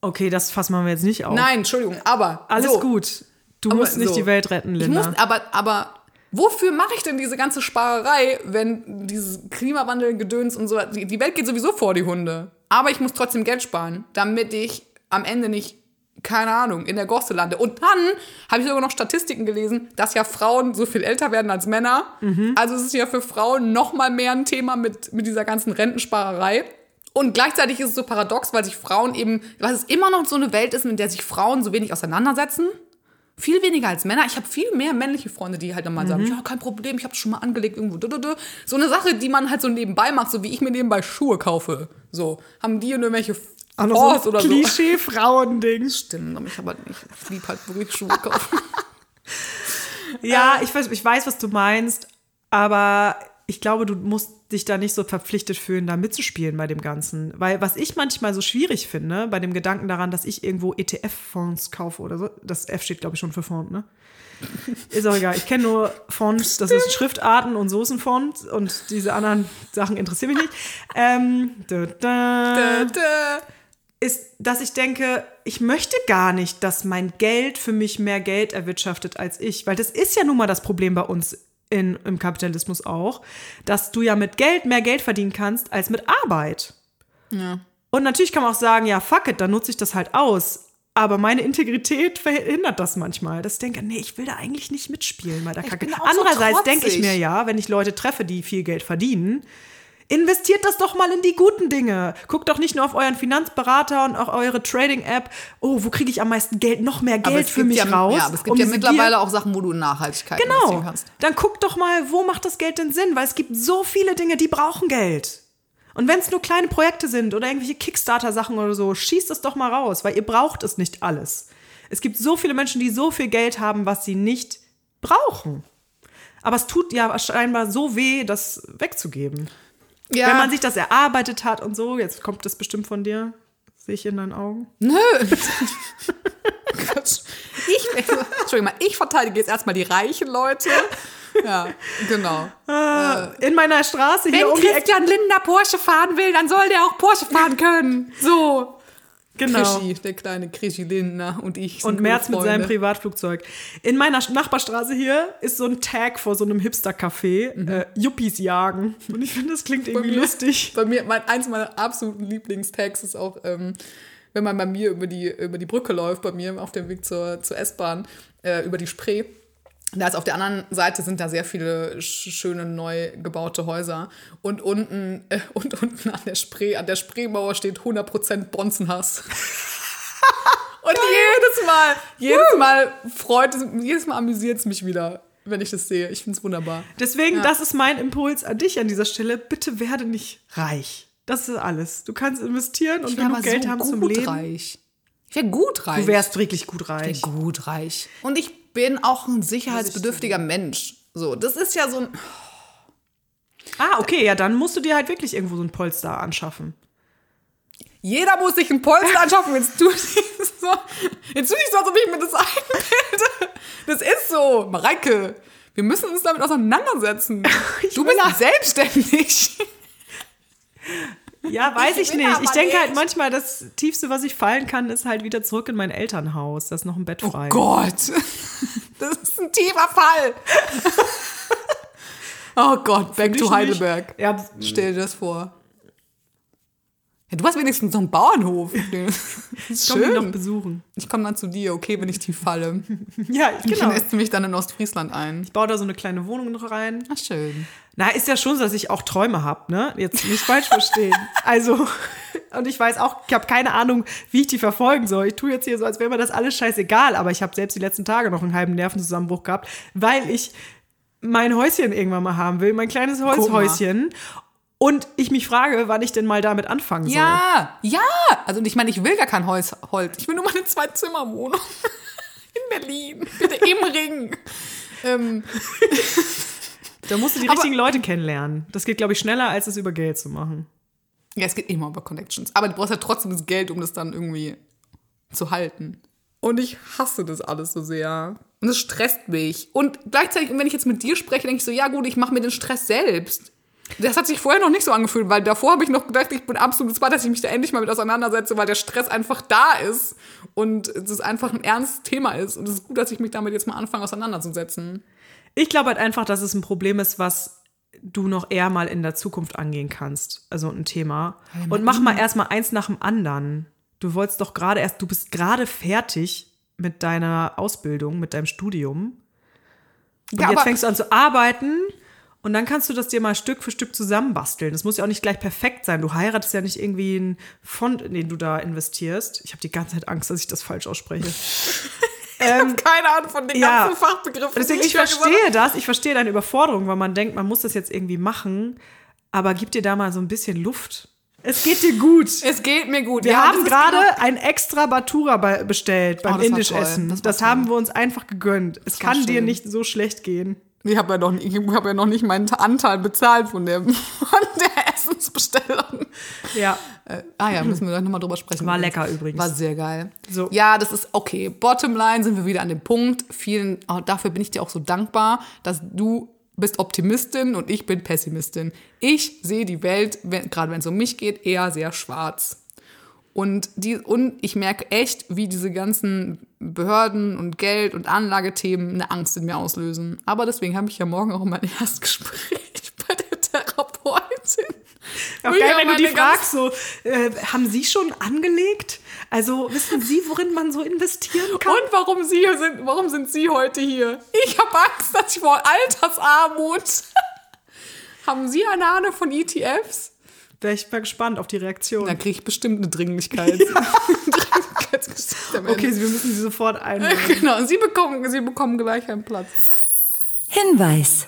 Okay, das fassen wir jetzt nicht auf. nein, Entschuldigung, aber. Alles so. gut. Du Aber musst nicht so. die Welt retten, Ich Linda. muss, aber, aber wofür mache ich denn diese ganze Sparerei, wenn dieses Klimawandel-Gedöns und so, die Welt geht sowieso vor die Hunde. Aber ich muss trotzdem Geld sparen, damit ich am Ende nicht, keine Ahnung, in der Gosse lande. Und dann habe ich sogar noch Statistiken gelesen, dass ja Frauen so viel älter werden als Männer. Also es ist ja für Frauen noch mal mehr ein Thema mit, mit dieser ganzen Rentensparerei. Und gleichzeitig ist es so paradox, weil sich Frauen eben, weil es immer noch so eine Welt ist, in der sich Frauen so wenig auseinandersetzen. Viel weniger als Männer. Ich habe viel mehr männliche Freunde, die halt dann mal sagen, ja, kein Problem, ich habe schon mal angelegt irgendwo. du, du, du. So eine Sache, die man halt so nebenbei macht, so wie ich mir nebenbei Schuhe kaufe. So, haben die irgendwelche Auch noch so oder so. Klischee-Frauending. Stimmt, aber ich habe halt nicht. Ich liebe halt wirklich Schuhe kaufen. Ja, ich weiß, ich weiß, was du meinst, aber ich glaube, du musst dich da nicht so verpflichtet fühlen, da mitzuspielen bei dem Ganzen. Weil was ich manchmal so schwierig finde, bei dem Gedanken daran, dass ich irgendwo ETF-Fonds kaufe oder so, das F steht, glaube ich, schon für Fond, ne? Ist auch egal. Ich kenne nur Fonts, das ist Schriftarten und Soßenfont und diese anderen Sachen interessieren mich nicht. Ähm, da, da, dä. ist, dass ich denke, ich möchte gar nicht, dass mein Geld für mich mehr Geld erwirtschaftet als ich. Weil das ist ja nun mal das Problem bei uns in, im Kapitalismus auch, dass du ja mit Geld mehr Geld verdienen kannst als mit Arbeit. Ja. Und natürlich kann man auch sagen, ja, fuck it, dann nutze ich das halt aus. Aber meine Integrität verhindert das manchmal, dass ich denke, nee, ich will da eigentlich nicht mitspielen bei der Kacke. auch so Andererseits denke ich mir ja, wenn ich Leute treffe, die viel Geld verdienen, investiert das doch mal in die guten Dinge. Guckt doch nicht nur auf euren Finanzberater und auch eure Trading-App. Oh, wo kriege ich am meisten Geld? Noch mehr Geld für mich ja, raus. Ja, aber es gibt um ja mittlerweile auch Sachen, wo du Nachhaltigkeit Genau. kannst. Dann guck doch mal, wo macht das Geld denn Sinn? Weil es gibt so viele Dinge, die brauchen Geld. Und wenn es nur kleine Projekte sind oder irgendwelche Kickstarter-Sachen oder so, schießt es doch mal raus, weil ihr braucht es nicht alles. Es gibt so viele Menschen, die so viel Geld haben, was sie nicht brauchen. Aber es tut ja scheinbar so weh, das wegzugeben. Ja. Wenn man sich das erarbeitet hat und so, jetzt kommt das bestimmt von dir, sehe ich in deinen Augen. Nö. Ich, Entschuldigung mal, ich verteidige jetzt erstmal die reichen Leute. Ja, genau. In meiner Straße hier Wenn um. Christian Lindner Porsche fahren will, dann soll der auch Porsche fahren können. So. Genau. Krischi, der kleine Krischi Lindner und ich. Und Merz mit seinem. Privatflugzeug. In meiner Nachbarstraße hier ist so ein Tag vor so einem Hipster-Café, äh, Yuppies jagen. Und ich finde, das klingt irgendwie mir, lustig. Bei mir, mein, eins meiner absoluten Lieblingstags ist auch, ähm, wenn man bei mir über die, über die Brücke läuft, bei mir auf dem Weg zur, zur S-Bahn, äh, über die Spree. Da ist auf der anderen Seite sind da sehr viele sch- schöne neu gebaute Häuser und unten äh, und unten an der Spree an der Spreemauer steht 100% Bonzenhass. und jedes Mal, jedes Mal freut es, jedes Mal amüsiert es mich wieder, wenn ich das sehe. Ich finde es wunderbar. Deswegen, das ist mein Impuls an dich an dieser Stelle. Bitte werde nicht reich. Das ist alles. Du kannst investieren und Ich genug Geld so haben gut zum Leben. reich. Ich wäre gut reich. Du wärst wirklich gut reich. gut reich. Und ich bin auch ein sicherheitsbedürftiger Mensch. So, das ist ja so ein. Ah, okay, ja, dann musst du dir halt wirklich irgendwo so ein Polster anschaffen. Jeder muss sich ein Polster anschaffen. Jetzt tu nicht so, jetzt tu nicht so, als ob ich mir das einbilde. Das ist so. Mareike, wir müssen uns damit auseinandersetzen. Du bist selbstständig. Ja, weiß ich, will nicht. Ich denke halt nicht. manchmal, das Tiefste, was ich fallen kann, ist halt wieder zurück in mein Elternhaus. Da ist noch ein Bett frei. Gott, das ist ein tiefer Fall. oh Gott, back to nicht? Heidelberg. Ja, Stell dir das vor. Ja, du hast wenigstens so einen Bauernhof. Das ist komm mich noch besuchen. Ich komme dann zu dir, okay, wenn ich tief falle. Ja, Ich genau. lässt mich dann in Ostfriesland ein. Ich baue da so eine kleine Wohnung noch rein. Ach, schön. Na, ist ja schon so, dass ich auch Träume habe, ne? Jetzt nicht falsch verstehen. Also, und ich weiß auch, ich habe keine Ahnung, wie ich die verfolgen soll. Ich tue jetzt hier so, als wäre mir das alles scheißegal, aber ich habe selbst die letzten Tage noch einen halben Nervenzusammenbruch gehabt, weil ich mein Häuschen irgendwann mal haben will, mein kleines Holzhäuschen. Und ich mich frage, wann ich denn mal damit anfangen soll. Ja, ja. Also ich meine, ich will gar kein Holz, Holz. Ich will nur meine Zwei-Zimmer-Wohnung in Berlin. Bitte im Ring. Ähm, Da musst du die Aber- richtigen Leute kennenlernen. Das geht, glaube ich, schneller, als es über Geld zu machen. ja, es geht immer über Connections. Aber du brauchst ja trotzdem das Geld, um das dann irgendwie zu halten. Und ich hasse das alles so sehr. Und es stresst mich. Und gleichzeitig, wenn ich jetzt mit dir spreche, denke ich so, ja gut, ich mache mir den Stress selbst. Das hat sich vorher noch nicht so angefühlt, weil davor habe ich noch gedacht, ich bin absolut zwar, dass ich mich da endlich mal mit auseinandersetze, weil der Stress einfach da ist und es einfach ein ernstes Thema ist. Und es ist gut, dass ich mich damit jetzt mal anfange auseinanderzusetzen. Ich glaube halt einfach, dass es ein Problem ist, was du noch eher mal in der Zukunft angehen kannst. Also ein Thema. Und mach mal erstmal eins nach dem anderen. Du wolltest doch gerade erst, du bist gerade fertig mit deiner Ausbildung, mit deinem Studium. Und Ja, jetzt fängst du an zu arbeiten und dann kannst du das dir mal Stück für Stück zusammenbasteln. Das muss ja auch nicht gleich perfekt sein. Du heiratest ja nicht irgendwie einen Fond, in den du da investierst. Ich habe die ganze Zeit Angst, dass ich das falsch ausspreche. Keine Ahnung von den Ja. ganzen Fachbegriffen. Deswegen, ich verstehe das, ich verstehe deine Überforderung, weil man denkt, man muss das jetzt irgendwie machen, aber gib dir da mal so ein bisschen Luft. Es geht dir gut. Es geht mir gut. Wir Ja, haben gerade genau- ein extra Batura bestellt beim Oh, Indischessen. Das, Das haben wir uns einfach gegönnt. Es kann dir nicht so schlecht gehen. Ich habe ja, noch nicht- ich hab ja noch nicht meinen Anteil bezahlt von der, von der Essensbestellung. Ja. Äh, ah ja, müssen wir gleich nochmal drüber sprechen. War lecker übrigens. War sehr geil. So. Ja, das ist okay. Bottomline sind wir wieder an dem Punkt. Vielen, auch dafür bin ich dir auch so dankbar, dass du bist Optimistin und ich bin Pessimistin. Ich sehe die Welt, wenn, gerade wenn es um mich geht, eher sehr schwarz. Und, die, und ich merke echt, wie diese ganzen Behörden und Geld- und Anlagethemen eine Angst in mir auslösen. Aber deswegen habe ich ja morgen auch mein Erstgespräch Therapeutin. Auch geil, wenn du die fragst, so, äh, haben Sie schon angelegt? Also wissen Sie, worin man so investieren kann? Und warum, Sie hier sind, warum sind Sie heute hier? Ich habe Angst, dass ich vor Altersarmut. Haben Sie eine Ahnung von ETFs? Wäre ich mal gespannt auf die Reaktion. Dann kriege ich bestimmt eine Dringlichkeit. Ende. Okay, wir müssen sie sofort einnehmen. Genau, Sie bekommen, Sie bekommen gleich einen Platz. Hinweis.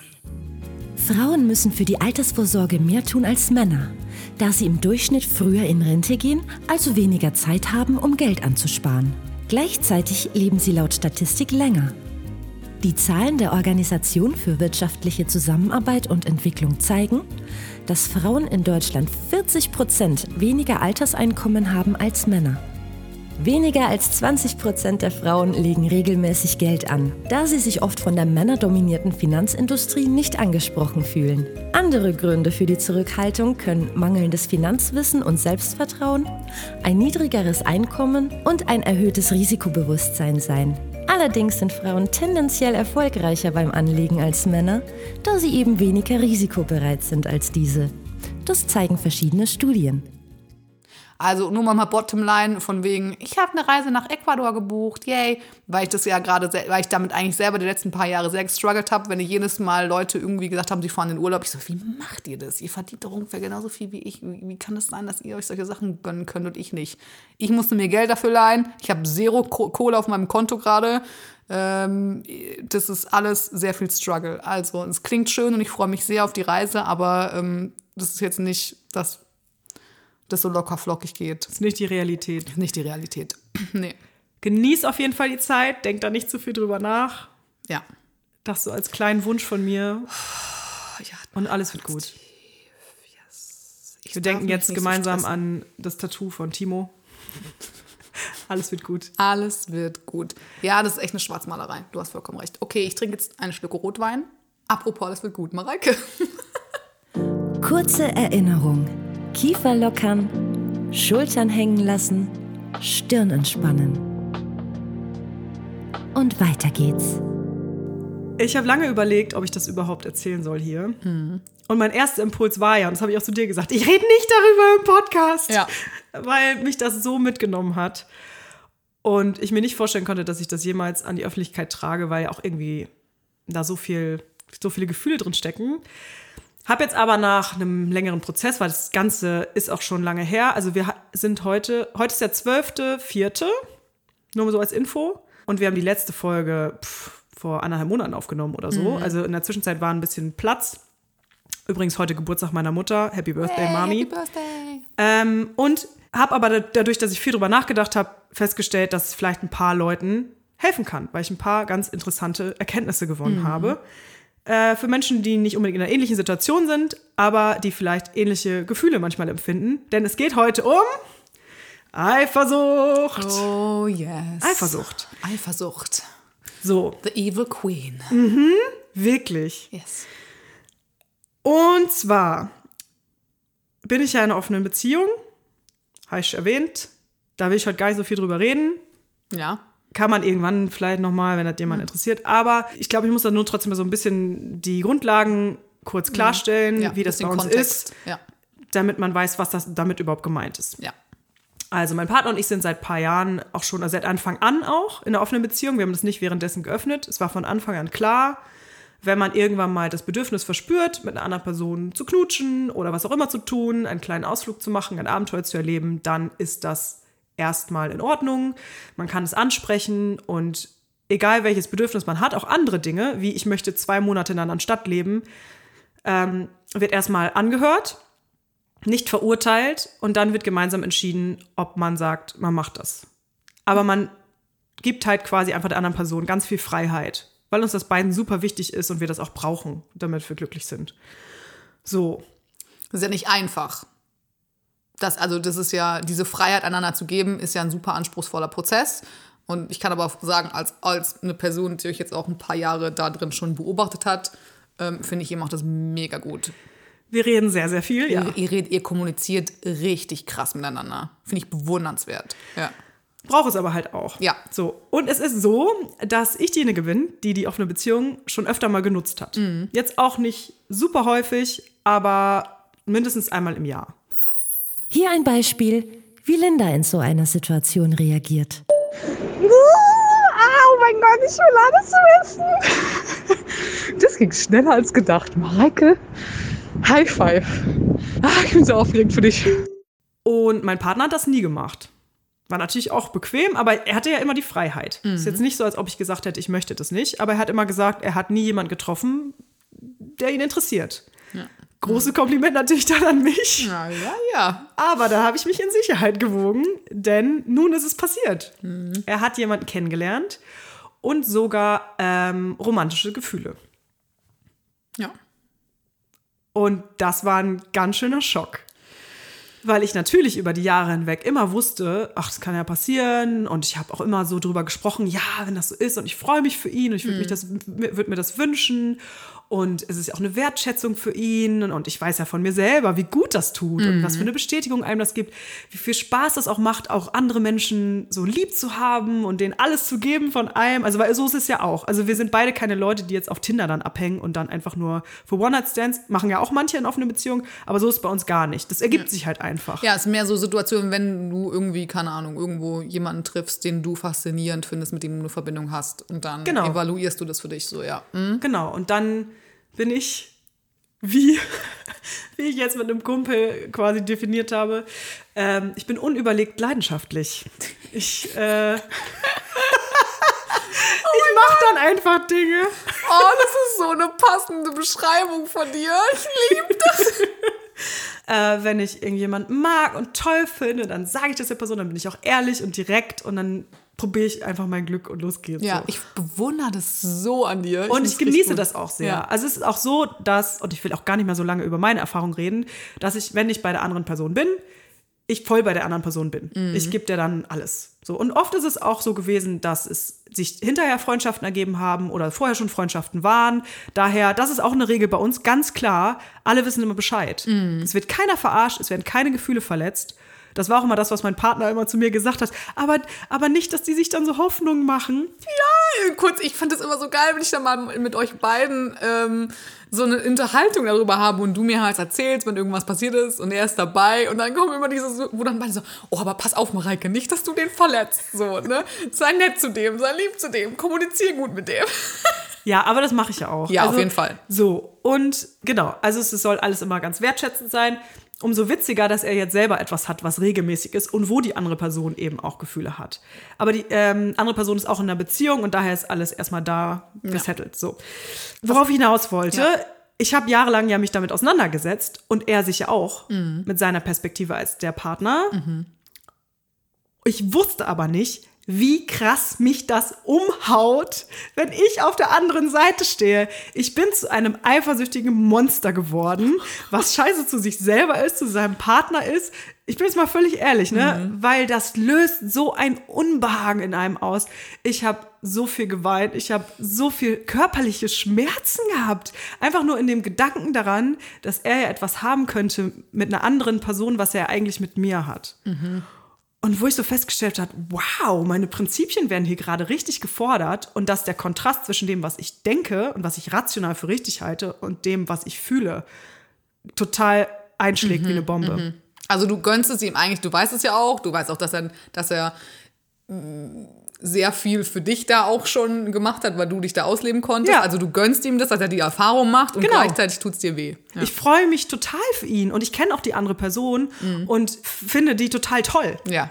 Frauen müssen für die Altersvorsorge mehr tun als Männer, da sie im Durchschnitt früher in Rente gehen, also weniger Zeit haben, um Geld anzusparen. Gleichzeitig leben sie laut Statistik länger. Die Zahlen der Organisation für wirtschaftliche Zusammenarbeit und Entwicklung zeigen, dass Frauen in Deutschland 40 Prozent weniger Alterseinkommen haben als Männer. Weniger als 20 Prozent der Frauen legen regelmäßig Geld an, da sie sich oft von der männerdominierten Finanzindustrie nicht angesprochen fühlen. Andere Gründe für die Zurückhaltung können mangelndes Finanzwissen und Selbstvertrauen, ein niedrigeres Einkommen und ein erhöhtes Risikobewusstsein sein. Allerdings sind Frauen tendenziell erfolgreicher beim Anlegen als Männer, da sie eben weniger risikobereit sind als diese. Das zeigen verschiedene Studien. Also nur mal Bottomline von wegen, ich habe eine Reise nach Ecuador gebucht, yay, weil ich das ja gerade, weil ich damit eigentlich selber die letzten paar Jahre sehr gestruggelt habe, wenn jedes Mal Leute irgendwie gesagt haben, sie fahren in den Urlaub. Ich so, wie macht ihr das? Ihr verdient doch ungefähr genauso viel wie ich. Wie, kann das sein, dass ihr euch solche Sachen gönnen könnt und ich nicht? Ich musste mir Geld dafür leihen. Ich habe zero Ko- Kohle auf meinem Konto gerade. Ähm, das ist alles sehr viel Struggle. Also es klingt schön und ich freue mich sehr auf die Reise, aber ähm, das ist jetzt nicht das das so locker flockig geht. Das ist nicht die Realität. Nicht die Realität. nee. Genieß auf jeden Fall die Zeit, denk da nicht zu viel drüber nach. Ja. Das so als kleinen Wunsch von mir. ja Und alles wird gut. ich Wir denken jetzt so gemeinsam stressen. an das Tattoo von Timo. alles wird gut. Alles wird gut. Ja, das ist echt eine Schwarzmalerei. Du hast vollkommen recht. Okay, ich trinke jetzt eine Schlücke Rotwein. Apropos, alles wird gut. Mareike. Kurze Erinnerung. Kiefer lockern, Schultern hängen lassen, Stirn entspannen. Und weiter geht's. Ich habe lange überlegt, ob ich das überhaupt erzählen soll hier. Und mein erster Impuls war ja, und das habe ich auch zu dir gesagt, ich rede nicht darüber im Podcast, Ja. weil mich das so mitgenommen hat. Und ich mir nicht vorstellen konnte, dass ich das jemals an die Öffentlichkeit trage, weil auch irgendwie da so viel, so viele Gefühle drin stecken. Hab jetzt aber nach einem längeren Prozess, weil das Ganze ist auch schon lange her. Also wir sind heute, heute ist der 12.04., nur mal so als Info. Und wir haben die letzte Folge pff, vor anderthalb Monaten aufgenommen oder so. Also in der Zwischenzeit war ein bisschen Platz. Übrigens heute Geburtstag meiner Mutter. Happy Birthday, Mami. Happy Birthday. Ähm, und habe aber da- dadurch, dass ich viel drüber nachgedacht habe, festgestellt, dass es vielleicht ein paar Leuten helfen kann, weil ich ein paar ganz interessante Erkenntnisse gewonnen habe. Äh, für Menschen, die nicht unbedingt in einer ähnlichen Situation sind, aber die vielleicht ähnliche Gefühle manchmal empfinden. Denn es geht heute um Eifersucht. Oh yes. Eifersucht. Eifersucht. So, The Evil Queen. wirklich. Yes. Und zwar bin ich ja in einer offenen Beziehung, habe ich erwähnt. Da will ich heute gar nicht so viel drüber reden. Ja. Kann man irgendwann vielleicht nochmal, wenn das jemand interessiert. Aber ich glaube, ich muss da nur trotzdem mal so ein bisschen die Grundlagen kurz klarstellen, ja. wie das bei uns Kontext. ist, Ja. damit man weiß, was das damit überhaupt gemeint ist. Ja. Also mein Partner und ich sind seit ein paar Jahren auch schon, also seit Anfang an auch in der offenen Beziehung. Wir haben das nicht währenddessen geöffnet. Es war von Anfang an klar, wenn man irgendwann mal das Bedürfnis verspürt, mit einer anderen Person zu knutschen oder was auch immer zu tun, einen kleinen Ausflug zu machen, ein Abenteuer zu erleben, dann ist das erstmal in Ordnung. Man kann es ansprechen und egal welches Bedürfnis man hat, auch andere Dinge, wie ich möchte zwei Monate in einer anderen Stadt leben, ähm, wird erstmal angehört nicht verurteilt und dann wird gemeinsam entschieden, ob man sagt, man macht das. Aber man gibt halt quasi einfach der anderen Person ganz viel Freiheit, weil uns das beiden super wichtig ist und wir das auch brauchen, damit wir glücklich sind. So, Das ist ja nicht einfach. Das, also, das ist ja, diese Freiheit einander zu geben, ist ja ein super anspruchsvoller Prozess. Und ich kann aber auch sagen, als, als eine Person, die euch jetzt auch ein paar Jahre da drin schon beobachtet hat, ähm, finde ich, ihr macht das mega gut. wir reden sehr, sehr viel, ja. Ihr, ihr, redet, ihr kommuniziert richtig krass miteinander. Finde ich bewundernswert. Ja. Brauche es aber halt auch. Ja. So. Und es ist so, dass ich diejenige bin, die die offene Beziehung schon öfter mal genutzt hat. Jetzt auch nicht super häufig, aber mindestens einmal im Jahr. Hier ein Beispiel, wie Linda in so einer Situation reagiert. Oh mein Gott, ich will alles wissen. Das ging schneller als gedacht. Mareike, High Five. Ah, ich bin so aufgeregt für dich. Und mein Partner hat das nie gemacht. War natürlich auch bequem, aber er hatte ja immer die Freiheit. Ist jetzt nicht so, als ob ich gesagt hätte, ich möchte das nicht, aber er hat immer gesagt, er hat nie jemanden getroffen, der ihn interessiert. Große Kompliment natürlich dann an mich. Ja, ja, ja. Aber da habe ich mich in Sicherheit gewogen, denn nun ist es passiert. Er hat jemanden kennengelernt und sogar ähm, romantische Gefühle. Ja. Und das war ein ganz schöner Schock. Weil ich natürlich über die Jahre hinweg immer wusste, ach, das kann ja passieren. Und ich habe auch immer so drüber gesprochen, ja, wenn das so ist und ich freue mich für ihn und ich würde mich das, würd mir das wünschen. Und es ist ja auch eine Wertschätzung für ihn. Und ich weiß ja von mir selber, wie gut das tut und was für eine Bestätigung einem das gibt, wie viel Spaß das auch macht, auch andere Menschen so lieb zu haben und denen alles zu geben von einem. Also, weil so ist es ja auch. Also, wir sind beide keine Leute, die jetzt auf Tinder dann abhängen und dann einfach nur für One-Night-Stands machen ja auch manche in offene Beziehungen, aber so ist es bei uns gar nicht. Das ergibt sich halt einfach. Ja, es ist mehr so Situationen, wenn du irgendwie, keine Ahnung, irgendwo jemanden triffst, den du faszinierend findest, mit dem du eine Verbindung hast. Und dann Genau. evaluierst du das für dich so, ja. Hm? Genau. Und dann bin ich, wie, wie ich jetzt mit einem Kumpel quasi definiert habe, ähm, ich bin unüberlegt leidenschaftlich. Ich, äh, ich mache dann einfach Dinge. Oh, das ist so eine passende Beschreibung von dir. Ich liebe das. Äh, wenn ich irgendjemanden mag und toll finde, dann sage ich das der Person, dann bin ich auch ehrlich und direkt und dann probiere ich einfach mein Glück und los geht's. Ja, so. ich bewundere das so an dir. Und find's ich genieße das auch sehr. Ja. Also es ist auch so, dass, und ich will auch gar nicht mehr so lange über meine Erfahrung reden, dass ich, wenn ich bei der anderen Person bin, ich voll bei der anderen Person bin. Ich gebe dir dann alles. So. Und oft ist es auch so gewesen, dass es sich hinterher Freundschaften ergeben haben oder vorher schon Freundschaften waren. Daher, das ist auch eine Regel bei uns, ganz klar, alle wissen immer Bescheid. Es wird keiner verarscht, es werden keine Gefühle verletzt. Das war auch immer das, was mein Partner immer zu mir gesagt hat. Aber, aber nicht, dass die sich dann so Hoffnungen machen. Ja, kurz, ich fand das immer so geil, wenn ich dann mal mit euch beiden ähm, so eine Unterhaltung darüber habe und du mir halt erzählst, wenn irgendwas passiert ist und er ist dabei und dann kommen immer diese, wo dann beide so, oh, aber pass auf, Mareike, nicht, dass du den verletzt, so, ne? Sei nett zu dem, sei lieb zu dem, kommunizier gut mit dem. Ja, aber das mache ich ja auch. Ja, auf jeden Fall. So, und genau, also es soll alles immer ganz wertschätzend sein. Umso witziger, dass er jetzt selber etwas hat, was regelmäßig ist und wo die andere Person eben auch Gefühle hat. Aber die ähm, andere Person ist auch in einer Beziehung und daher ist alles erstmal da gesettelt. So. Worauf ich hinaus wollte, Ja. ich habe jahrelang ja mich damit auseinandergesetzt und er sich ja auch Mhm. mit seiner Perspektive als der Partner. Ich wusste aber nicht, wie krass mich das umhaut, wenn ich auf der anderen Seite stehe. Ich bin zu einem eifersüchtigen Monster geworden, was scheiße zu sich selber ist, zu seinem Partner ist. Ich bin jetzt mal völlig ehrlich, ne? Weil das löst so ein Unbehagen in einem aus. Ich habe so viel geweint, ich habe so viel körperliche Schmerzen gehabt. Einfach nur in dem Gedanken daran, dass er ja etwas haben könnte mit einer anderen Person, was er eigentlich mit mir hat. Und wo ich so festgestellt habe, wow, meine Prinzipien werden hier gerade richtig gefordert. Und dass der Kontrast zwischen dem, was ich denke und was ich rational für richtig halte und dem, was ich fühle, total einschlägt wie eine Bombe. Also du gönnst es ihm eigentlich, du weißt es ja auch, du weißt auch, dass er, dass er sehr viel für dich da auch schon gemacht hat, weil du dich da ausleben konntest. Ja. Also du gönnst ihm das, dass er die Erfahrung macht und Genau. gleichzeitig tut es dir weh. Ja. Ich freue mich total für ihn und ich kenne auch die andere Person und finde die total toll. ja.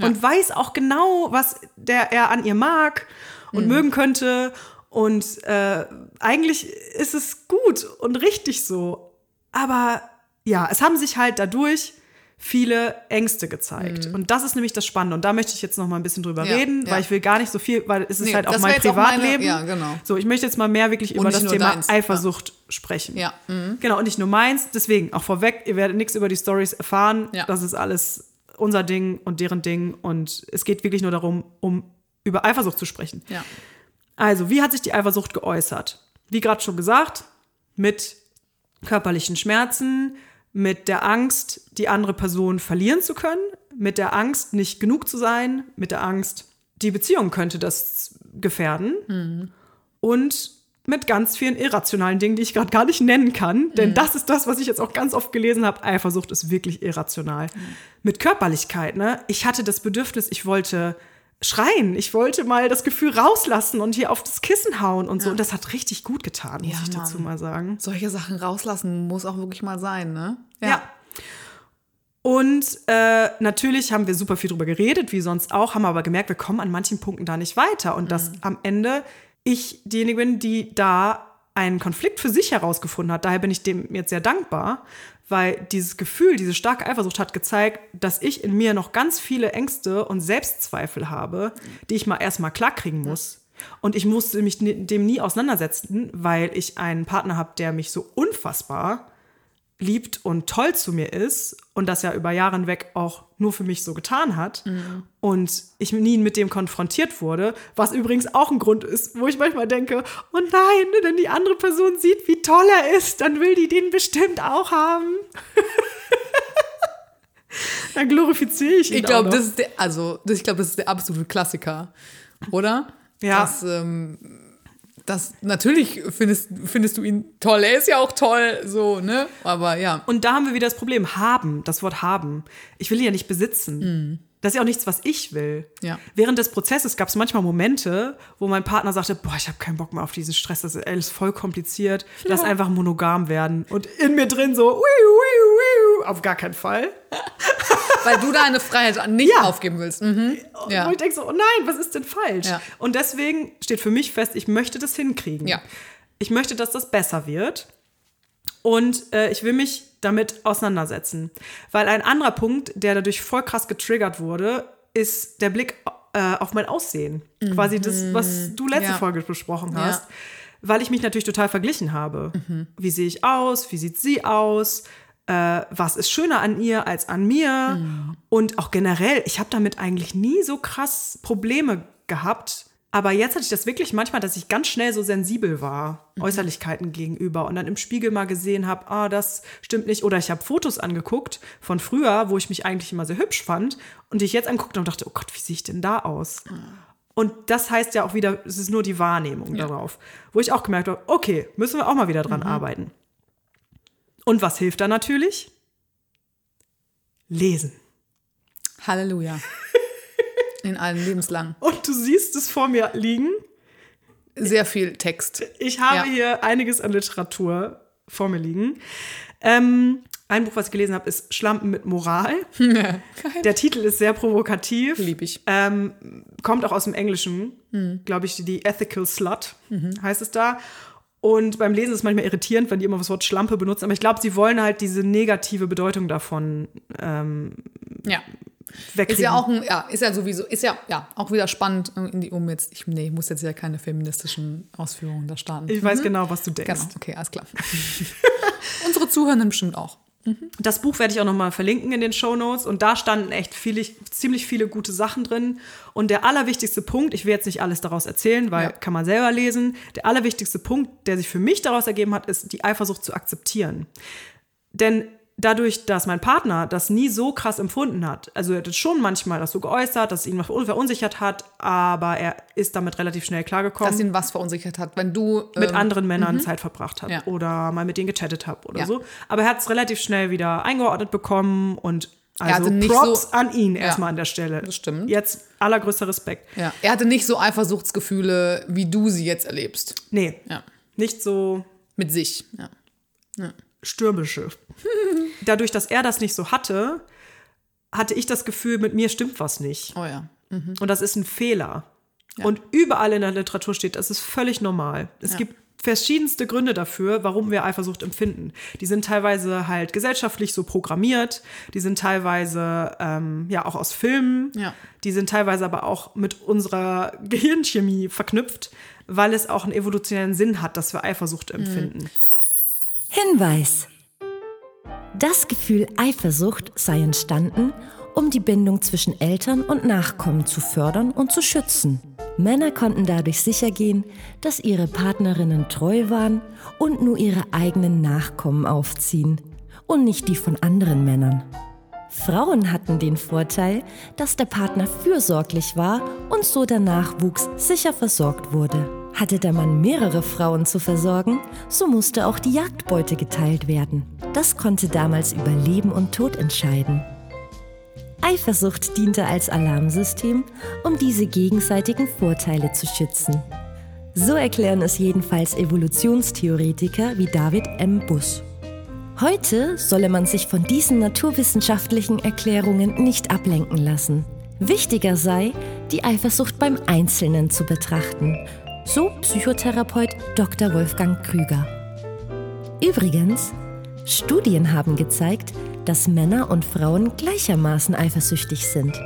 und weiß auch genau, was der er an ihr mag und mögen könnte. Und äh, eigentlich ist es gut und richtig so. Aber ja, es haben sich halt dadurch viele Ängste gezeigt. Und das ist nämlich das Spannende. Und da möchte ich jetzt noch mal ein bisschen drüber Ja, reden, ja. weil ich will gar nicht so viel, weil es ist Nee, halt auch mein jetzt auch meine- Privatleben. ja, genau. So, ich möchte jetzt mal mehr wirklich über nicht das Thema deins. Eifersucht sprechen. Ja, mhm. Genau, und nicht nur meins. Deswegen auch vorweg, ihr werdet nichts über die Stories erfahren. Ja. Das ist alles unser Ding und deren Ding. Und es geht wirklich nur darum, um über Eifersucht zu sprechen. Ja. Also, wie hat sich die Eifersucht geäußert? Wie gerade schon gesagt, mit körperlichen Schmerzen, mit der Angst, die andere Person verlieren zu können, mit der Angst, nicht genug zu sein, mit der Angst, die Beziehung könnte das gefährden und mit ganz vielen irrationalen Dingen, die ich gerade gar nicht nennen kann. Denn das ist das, was ich jetzt auch ganz oft gelesen habe. Eifersucht ist wirklich irrational. Mit Körperlichkeit, ne? Ich hatte das Bedürfnis, ich wollte schreien. Ich wollte mal das Gefühl rauslassen und hier auf das Kissen hauen und so. Und das hat richtig gut getan, muss Ja, ich dazu Mann. mal sagen. Solche Sachen rauslassen muss auch wirklich mal sein, ne? Ja. Und äh, natürlich haben wir super viel drüber geredet, wie sonst auch, haben aber gemerkt, wir kommen an manchen Punkten da nicht weiter. Und dass am Ende ich diejenige bin, die da einen Konflikt für sich herausgefunden hat. Daher bin ich dem jetzt sehr dankbar, weil dieses Gefühl, diese starke Eifersucht hat gezeigt, dass ich in mir noch ganz viele Ängste und Selbstzweifel habe, die ich mal erstmal klarkriegen muss. Und ich musste mich dem nie auseinandersetzen, weil ich einen Partner habe, der mich so unfassbar liebt und toll zu mir ist und das ja über Jahre hinweg auch nur für mich so getan hat und ich nie mit dem konfrontiert wurde, was übrigens auch ein Grund ist, wo ich manchmal denke, oh nein, wenn die andere Person sieht, wie toll er ist, dann will die den bestimmt auch haben. dann glorifiziere ich ihn Ich glaube, das ist der, also ich glaube, das ist der absolute Klassiker, oder? Ja. Das, ähm, das natürlich findest, findest du ihn toll. Er ist ja auch toll, so, ne? Aber ja. Und da haben wir wieder das Problem, haben, das Wort haben. Ich will ihn ja nicht besitzen. Das ist ja auch nichts, was ich will. Ja. Während des Prozesses gab es manchmal Momente, wo mein Partner sagte, boah, ich habe keinen Bock mehr auf diesen Stress, das ist alles voll kompliziert, lass einfach monogam werden. Und in mir drin so, wiu, wiu, wiu, auf gar keinen Fall. Weil du deine Freiheit nicht Ja. aufgeben willst. Mhm. Ja. Wo ich denke so, oh nein, was ist denn falsch? Ja. Und deswegen steht für mich fest, ich möchte das hinkriegen. Ja. Ich möchte, dass das besser wird. Und äh, ich will mich damit auseinandersetzen. Weil ein anderer Punkt, der dadurch voll krass getriggert wurde, ist der Blick äh, auf mein Aussehen. Quasi das, was du letzte Mhm. Folge besprochen hast. Weil ich mich natürlich total verglichen habe. Mhm. Wie sehe ich aus? Wie sieht sie aus? Äh, was ist schöner an ihr als an mir? Und auch generell, ich habe damit eigentlich nie so krass Probleme gehabt. Aber jetzt hatte ich das wirklich manchmal, dass ich ganz schnell so sensibel war, Äußerlichkeiten gegenüber und dann im Spiegel mal gesehen habe, ah, das stimmt nicht. Oder ich habe Fotos angeguckt von früher, wo ich mich eigentlich immer sehr hübsch fand und die ich jetzt anguckte und dachte, oh Gott, wie sehe ich denn da aus? Und das heißt ja auch wieder, es ist nur die Wahrnehmung darauf. Wo ich auch gemerkt habe, okay, müssen wir auch mal wieder dran arbeiten. Und was hilft da natürlich? Lesen. Halleluja. In allen Lebenslang. Und du siehst es vor mir liegen. Sehr viel Text. Ich habe Ja. hier einiges an Literatur vor mir liegen. Ähm, ein Buch, was ich gelesen habe, ist Schlampen mit Moral. Der Titel ist sehr provokativ. Lieb ich. Ähm, kommt auch aus dem Englischen, glaube ich, die Ethical Slut heißt es da. Und beim Lesen ist es manchmal irritierend, wenn die immer das Wort Schlampe benutzen. Aber ich glaube, sie wollen halt diese negative Bedeutung davon ähm, Ja. wegkriegen. Ist ja auch ein, ja, ist ja sowieso, ist ja, ja auch wieder spannend, in die, um jetzt, ich, nee, ich muss jetzt ja keine feministischen Ausführungen da starten. ich weiß genau, was du denkst. Genau, okay, alles klar. Unsere Zuhörenden bestimmt auch. Das Buch werde ich auch noch mal verlinken in den Show Notes und da standen echt viele, ziemlich viele gute Sachen drin. Und der allerwichtigste Punkt, ich will jetzt nicht alles daraus erzählen, weil Ja. kann man selber lesen. Der allerwichtigste Punkt, der sich für mich daraus ergeben hat, ist die Eifersucht zu akzeptieren. Denn dadurch, dass mein Partner das nie so krass empfunden hat, also er hat schon manchmal das so geäußert, dass es ihn verunsichert hat, aber er ist damit relativ schnell klargekommen Dass ihn was verunsichert hat. Wenn du. mit ähm, anderen Männern Zeit verbracht hat Ja. oder mal mit denen gechattet habe oder Ja. so. Aber er hat es relativ schnell wieder eingeordnet bekommen und Er also hatte nicht Props so- an ihn Ja, erstmal an der Stelle. das stimmt. Jetzt allergrößter Respekt. Ja. Er hatte nicht so Eifersuchtsgefühle, wie du sie jetzt erlebst. Nee, Ja. nicht so Mit sich. Ja. Stürmische. Dadurch, dass er das nicht so hatte, hatte ich das Gefühl, mit mir stimmt was nicht. Oh ja. Und das ist ein Fehler. Und überall in der Literatur steht, das ist völlig normal. Es gibt verschiedenste Gründe dafür, warum wir Eifersucht empfinden. Die sind teilweise halt gesellschaftlich so programmiert, die sind teilweise ähm, ja auch aus Filmen, Ja. die sind teilweise aber auch mit unserer Gehirnchemie verknüpft, weil es auch einen evolutionären Sinn hat, dass wir Eifersucht empfinden. Hinweis. Das Gefühl Eifersucht sei entstanden, um die Bindung zwischen Eltern und Nachkommen zu fördern und zu schützen. Männer konnten dadurch sichergehen, dass ihre Partnerinnen treu waren und nur ihre eigenen Nachkommen aufziehen und nicht die von anderen Männern. Frauen hatten den Vorteil, dass der Partner fürsorglich war und so der Nachwuchs sicher versorgt wurde. Hatte der Mann mehrere Frauen zu versorgen, so musste auch die Jagdbeute geteilt werden. Das konnte damals über Leben und Tod entscheiden. Eifersucht diente als Alarmsystem, um diese gegenseitigen Vorteile zu schützen. So erklären es jedenfalls Evolutionstheoretiker wie David M. Buss. Heute solle man sich von diesen naturwissenschaftlichen Erklärungen nicht ablenken lassen. Wichtiger sei, die Eifersucht beim Einzelnen zu betrachten, so Psychotherapeut Dr. Wolfgang Krüger. Übrigens, Studien haben gezeigt, dass Männer und Frauen gleichermaßen eifersüchtig sind.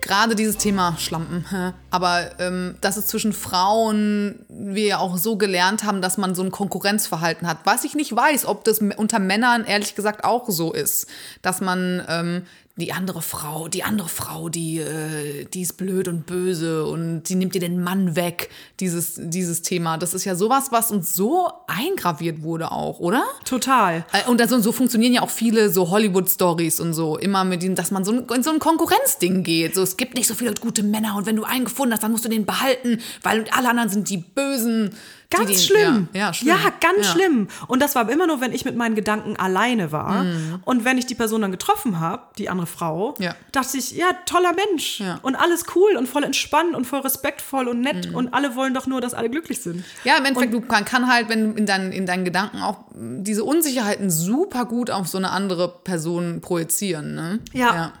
Gerade dieses Thema Schlampen. Aber ähm, dass es zwischen Frauen wir ja auch so gelernt haben, dass man so ein Konkurrenzverhalten hat. Was ich nicht weiß, ob das unter Männern ehrlich gesagt auch so ist. Dass man ähm, die andere Frau, die andere Frau, die, äh, die ist blöd und böse und die nimmt dir den Mann weg. Dieses, dieses Thema. Das ist ja sowas, was uns so eingraviert wurde auch, oder? Total. Äh, Und also, so funktionieren ja auch viele so Hollywood-Stories und so. Immer mit dem, dass man so in so ein Konkurrenzding geht. So, es gibt nicht so viele gute Männer und wenn du einen gefunden hast, dann musst du den behalten, weil alle anderen sind die Bösen. Die Ganz den, schlimm. Ja, ja, schlimm. Ja, ganz Ja. schlimm. Und das war immer nur, wenn ich mit meinen Gedanken alleine war. Und wenn ich die Person dann getroffen habe, die andere Frau, dachte ich, ja, toller Mensch. Und alles cool und voll entspannt und voll respektvoll und nett. Und alle wollen doch nur, dass alle glücklich sind. Ja, im Endeffekt, du kann, kann halt, wenn in, deinen in deinen Gedanken auch diese Unsicherheiten super gut auf so eine andere Person projizieren. Ne? Ja.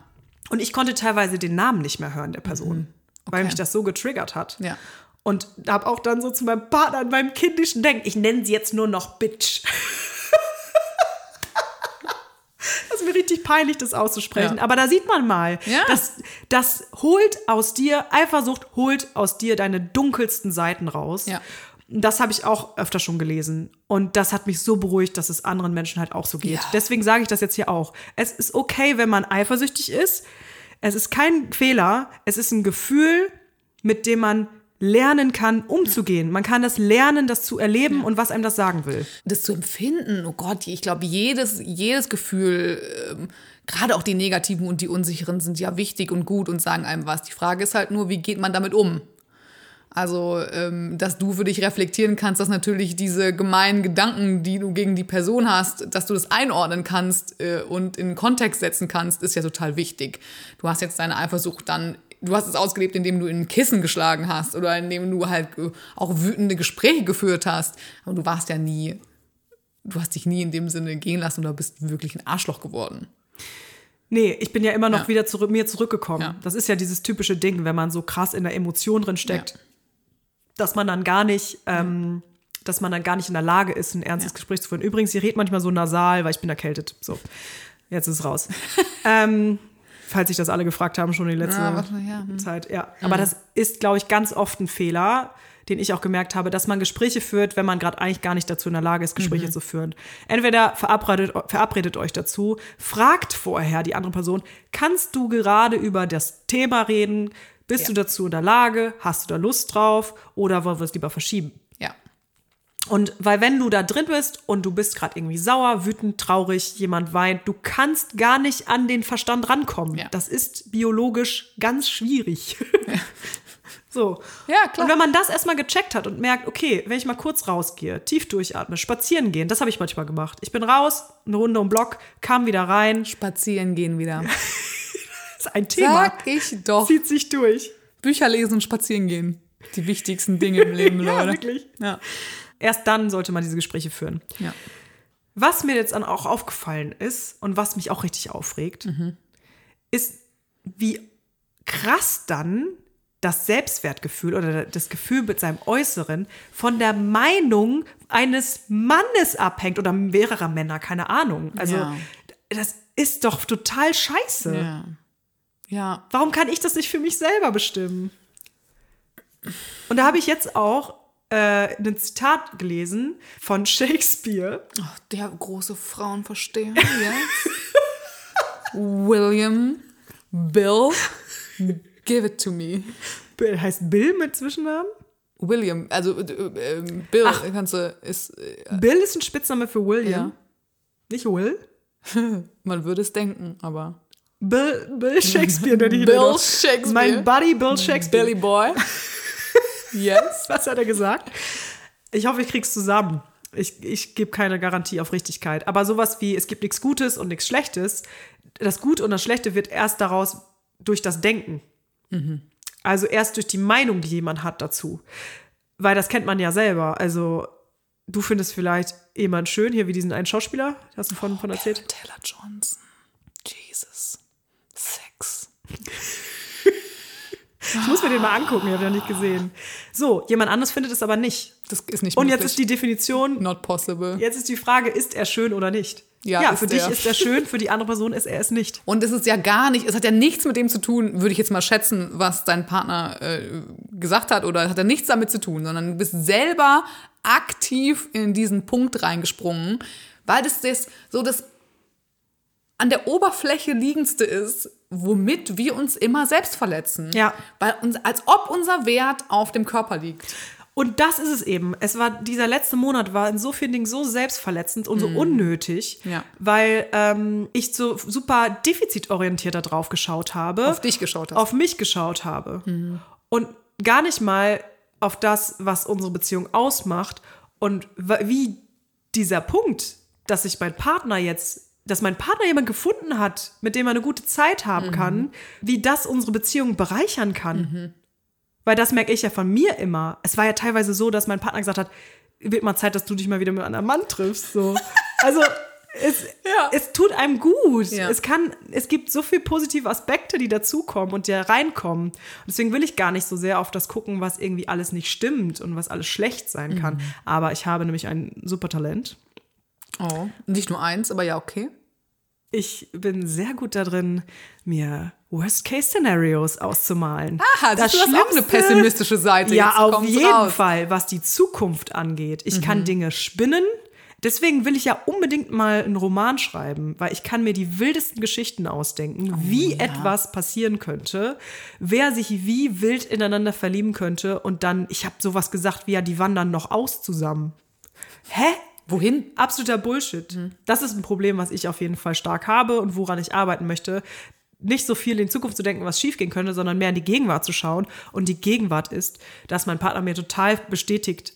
Und ich konnte teilweise den Namen nicht mehr hören der Person, weil Okay. mich das so getriggert hat. Ja. Und habe auch dann so zu meinem Partner in meinem kindischen Denken, ich nenne sie jetzt nur noch Bitch. Das ist mir richtig peinlich, das auszusprechen. Ja. Aber da sieht man mal, Ja. das, das holt aus dir, Eifersucht holt aus dir deine dunkelsten Seiten raus. Ja. Das habe ich auch öfter schon gelesen. Und das hat mich so beruhigt, dass es anderen Menschen halt auch so geht. Ja. Deswegen sage ich das jetzt hier auch. Es ist okay, wenn man eifersüchtig ist. Es ist kein Fehler. Es ist ein Gefühl, mit dem man lernen kann, umzugehen. Man kann das lernen, das zu erleben und was einem das sagen will. das zu empfinden, oh Gott, ich glaube, jedes, jedes Gefühl, ähm, gerade auch die negativen und die unsicheren, sind ja wichtig und gut und sagen einem was. Die Frage ist halt nur, wie geht man damit um? Also, ähm, dass du für dich reflektieren kannst, dass natürlich diese gemeinen Gedanken, die du gegen die Person hast, dass du das einordnen kannst äh, und in Kontext setzen kannst, ist ja total wichtig. Du hast jetzt deine Eifersucht dann, du hast es ausgelebt, indem du in Kissen geschlagen hast oder indem du halt auch wütende Gespräche geführt hast. Aber du warst ja nie, du hast dich nie in dem Sinne gehen lassen oder bist wirklich ein Arschloch geworden. Nee, ich bin ja immer noch Ja. wieder zurück, mir zurückgekommen. Ja. Das ist ja dieses typische Ding, wenn man so krass in der Emotion drin steckt, Ja. dass man dann gar nicht, ähm, dass man dann gar nicht in der Lage ist, ein ernstes. Gespräch zu führen. Übrigens, ihr redet manchmal so nasal, weil ich bin erkältet. So, jetzt ist es raus. ähm, falls sich das alle gefragt haben, schon in die letzte Ja, was- ja, hm. Zeit. Ja, aber das ist, glaube ich, ganz oft ein Fehler, den ich auch gemerkt habe, dass man Gespräche führt, wenn man gerade eigentlich gar nicht dazu in der Lage ist, Gespräche Mhm. zu führen. Entweder verabredet, verabredet euch dazu, fragt vorher die andere Person, kannst du gerade über das Thema reden? Bist Ja. du dazu in der Lage? Hast du da Lust drauf? Oder wollen wir es lieber verschieben? Ja. Und weil wenn du da drin bist und du bist gerade irgendwie sauer, wütend, traurig, jemand weint, du kannst gar nicht an den Verstand rankommen. Ja. Das ist biologisch ganz schwierig. so. Ja, klar. Und wenn man das erstmal gecheckt hat und merkt, okay, wenn ich mal kurz rausgehe, tief durchatme, spazieren gehen, das habe ich manchmal gemacht. Ich bin raus, eine Runde um Block, kam wieder rein. Spazieren gehen wieder. Das ist ein Thema. Sag ich doch. Zieht sich durch. Bücher lesen und spazieren gehen. Die wichtigsten Dinge im Leben, Ja, Leute. wirklich. Ja. Erst dann sollte man diese Gespräche führen. ja. Was mir jetzt dann auch aufgefallen ist und was mich auch richtig aufregt, ist, wie krass dann das Selbstwertgefühl oder das Gefühl mit seinem Äußeren von der Meinung eines Mannes abhängt oder mehrerer Männer, keine Ahnung. Also Ja. das ist doch total scheiße. Ja. Ja. Warum kann ich das nicht für mich selber bestimmen? Und da habe ich jetzt auch äh, ein Zitat gelesen von Shakespeare. Ach, der große Frauenversteher jetzt. William Bill, give it to me. Bill heißt Bill mit Zwischennamen? William, also äh, äh, Bill, kannst du, ist, äh, Bill ist ein Spitzname für William. ja, Nicht Will. man würde es denken, aber Bill, Bill Shakespeare nenne ich ihn Bill. Shakespeare. Mein Buddy Bill Shakespeare. Billy Boy. yes. Was hat er gesagt? Ich hoffe, ich krieg's zusammen. Ich, ich gebe keine Garantie auf Richtigkeit. Aber sowas wie, es gibt nichts Gutes und nichts Schlechtes. Das Gute und das Schlechte wird erst daraus durch das Denken. Also erst durch die Meinung, die jemand hat dazu. Weil das kennt man ja selber. Also du findest vielleicht jemand schön, hier wie diesen einen Schauspieler, hast du von, von erzählt? Taylor Johnson. Jesus. Sex. Ich muss mir den mal angucken, ich habe den noch nicht gesehen. So, jemand anderes findet es aber nicht. Das ist nicht Und möglich. jetzt ist die Definition, Not possible. jetzt ist die Frage, ist er schön oder nicht? Ja, ist für dich er. ist er schön, für die andere Person ist er es nicht. Und es ist ja gar nicht, es hat ja nichts mit dem zu tun, würde ich jetzt mal schätzen, was dein Partner äh, gesagt hat, oder hat ja nichts damit zu tun, sondern du bist selber aktiv in diesen Punkt reingesprungen, weil das, das so das an der Oberfläche liegendste ist, womit wir uns immer selbst verletzen. Ja. Weil uns, als ob unser Wert auf dem Körper liegt. Und das ist es eben. Es war, dieser letzte Monat war in so vielen Dingen so selbstverletzend und so unnötig, Ja. weil ähm, ich so super defizitorientiert da drauf geschaut habe. Auf dich geschaut hast. Auf mich geschaut habe. Und gar nicht mal auf das, was unsere Beziehung ausmacht und wie dieser Punkt, dass sich mein Partner jetzt, dass mein Partner jemand gefunden hat, mit dem er eine gute Zeit haben kann, wie das unsere Beziehung bereichern kann. Weil das merke ich ja von mir immer. Es war ja teilweise so, dass mein Partner gesagt hat, wird mal Zeit, dass du dich mal wieder mit einem anderen Mann triffst. So. Also es, Ja. es tut einem gut. Ja. Es kann, es gibt so viele positive Aspekte, die dazukommen und die da reinkommen. Und deswegen will ich gar nicht so sehr auf das gucken, was irgendwie alles nicht stimmt und was alles schlecht sein kann. Mhm. Aber ich habe nämlich ein super Talent. Oh. Nicht nur eins, aber ja, okay. Ich bin sehr gut darin, mir Worst-Case-Szenarios auszumalen. Aha, das ist auch eine pessimistische Seite. Ja, Jetzt auf jeden raus. Mhm. Fall, was die Zukunft angeht. Ich kann Dinge spinnen. Deswegen will ich ja unbedingt mal einen Roman schreiben, weil ich kann mir die wildesten Geschichten ausdenken, Oh, wie etwas passieren könnte, wer sich wie wild ineinander verlieben könnte und dann, ich habe sowas gesagt wie ja, die wandern noch aus zusammen. Hä? Wohin? Absoluter Bullshit. Mhm. Das ist ein Problem, was ich auf jeden Fall stark habe und woran ich arbeiten möchte. Nicht so viel in Zukunft zu denken, was schiefgehen könnte, sondern mehr in die Gegenwart zu schauen. Und die Gegenwart ist, dass mein Partner mir total bestätigt,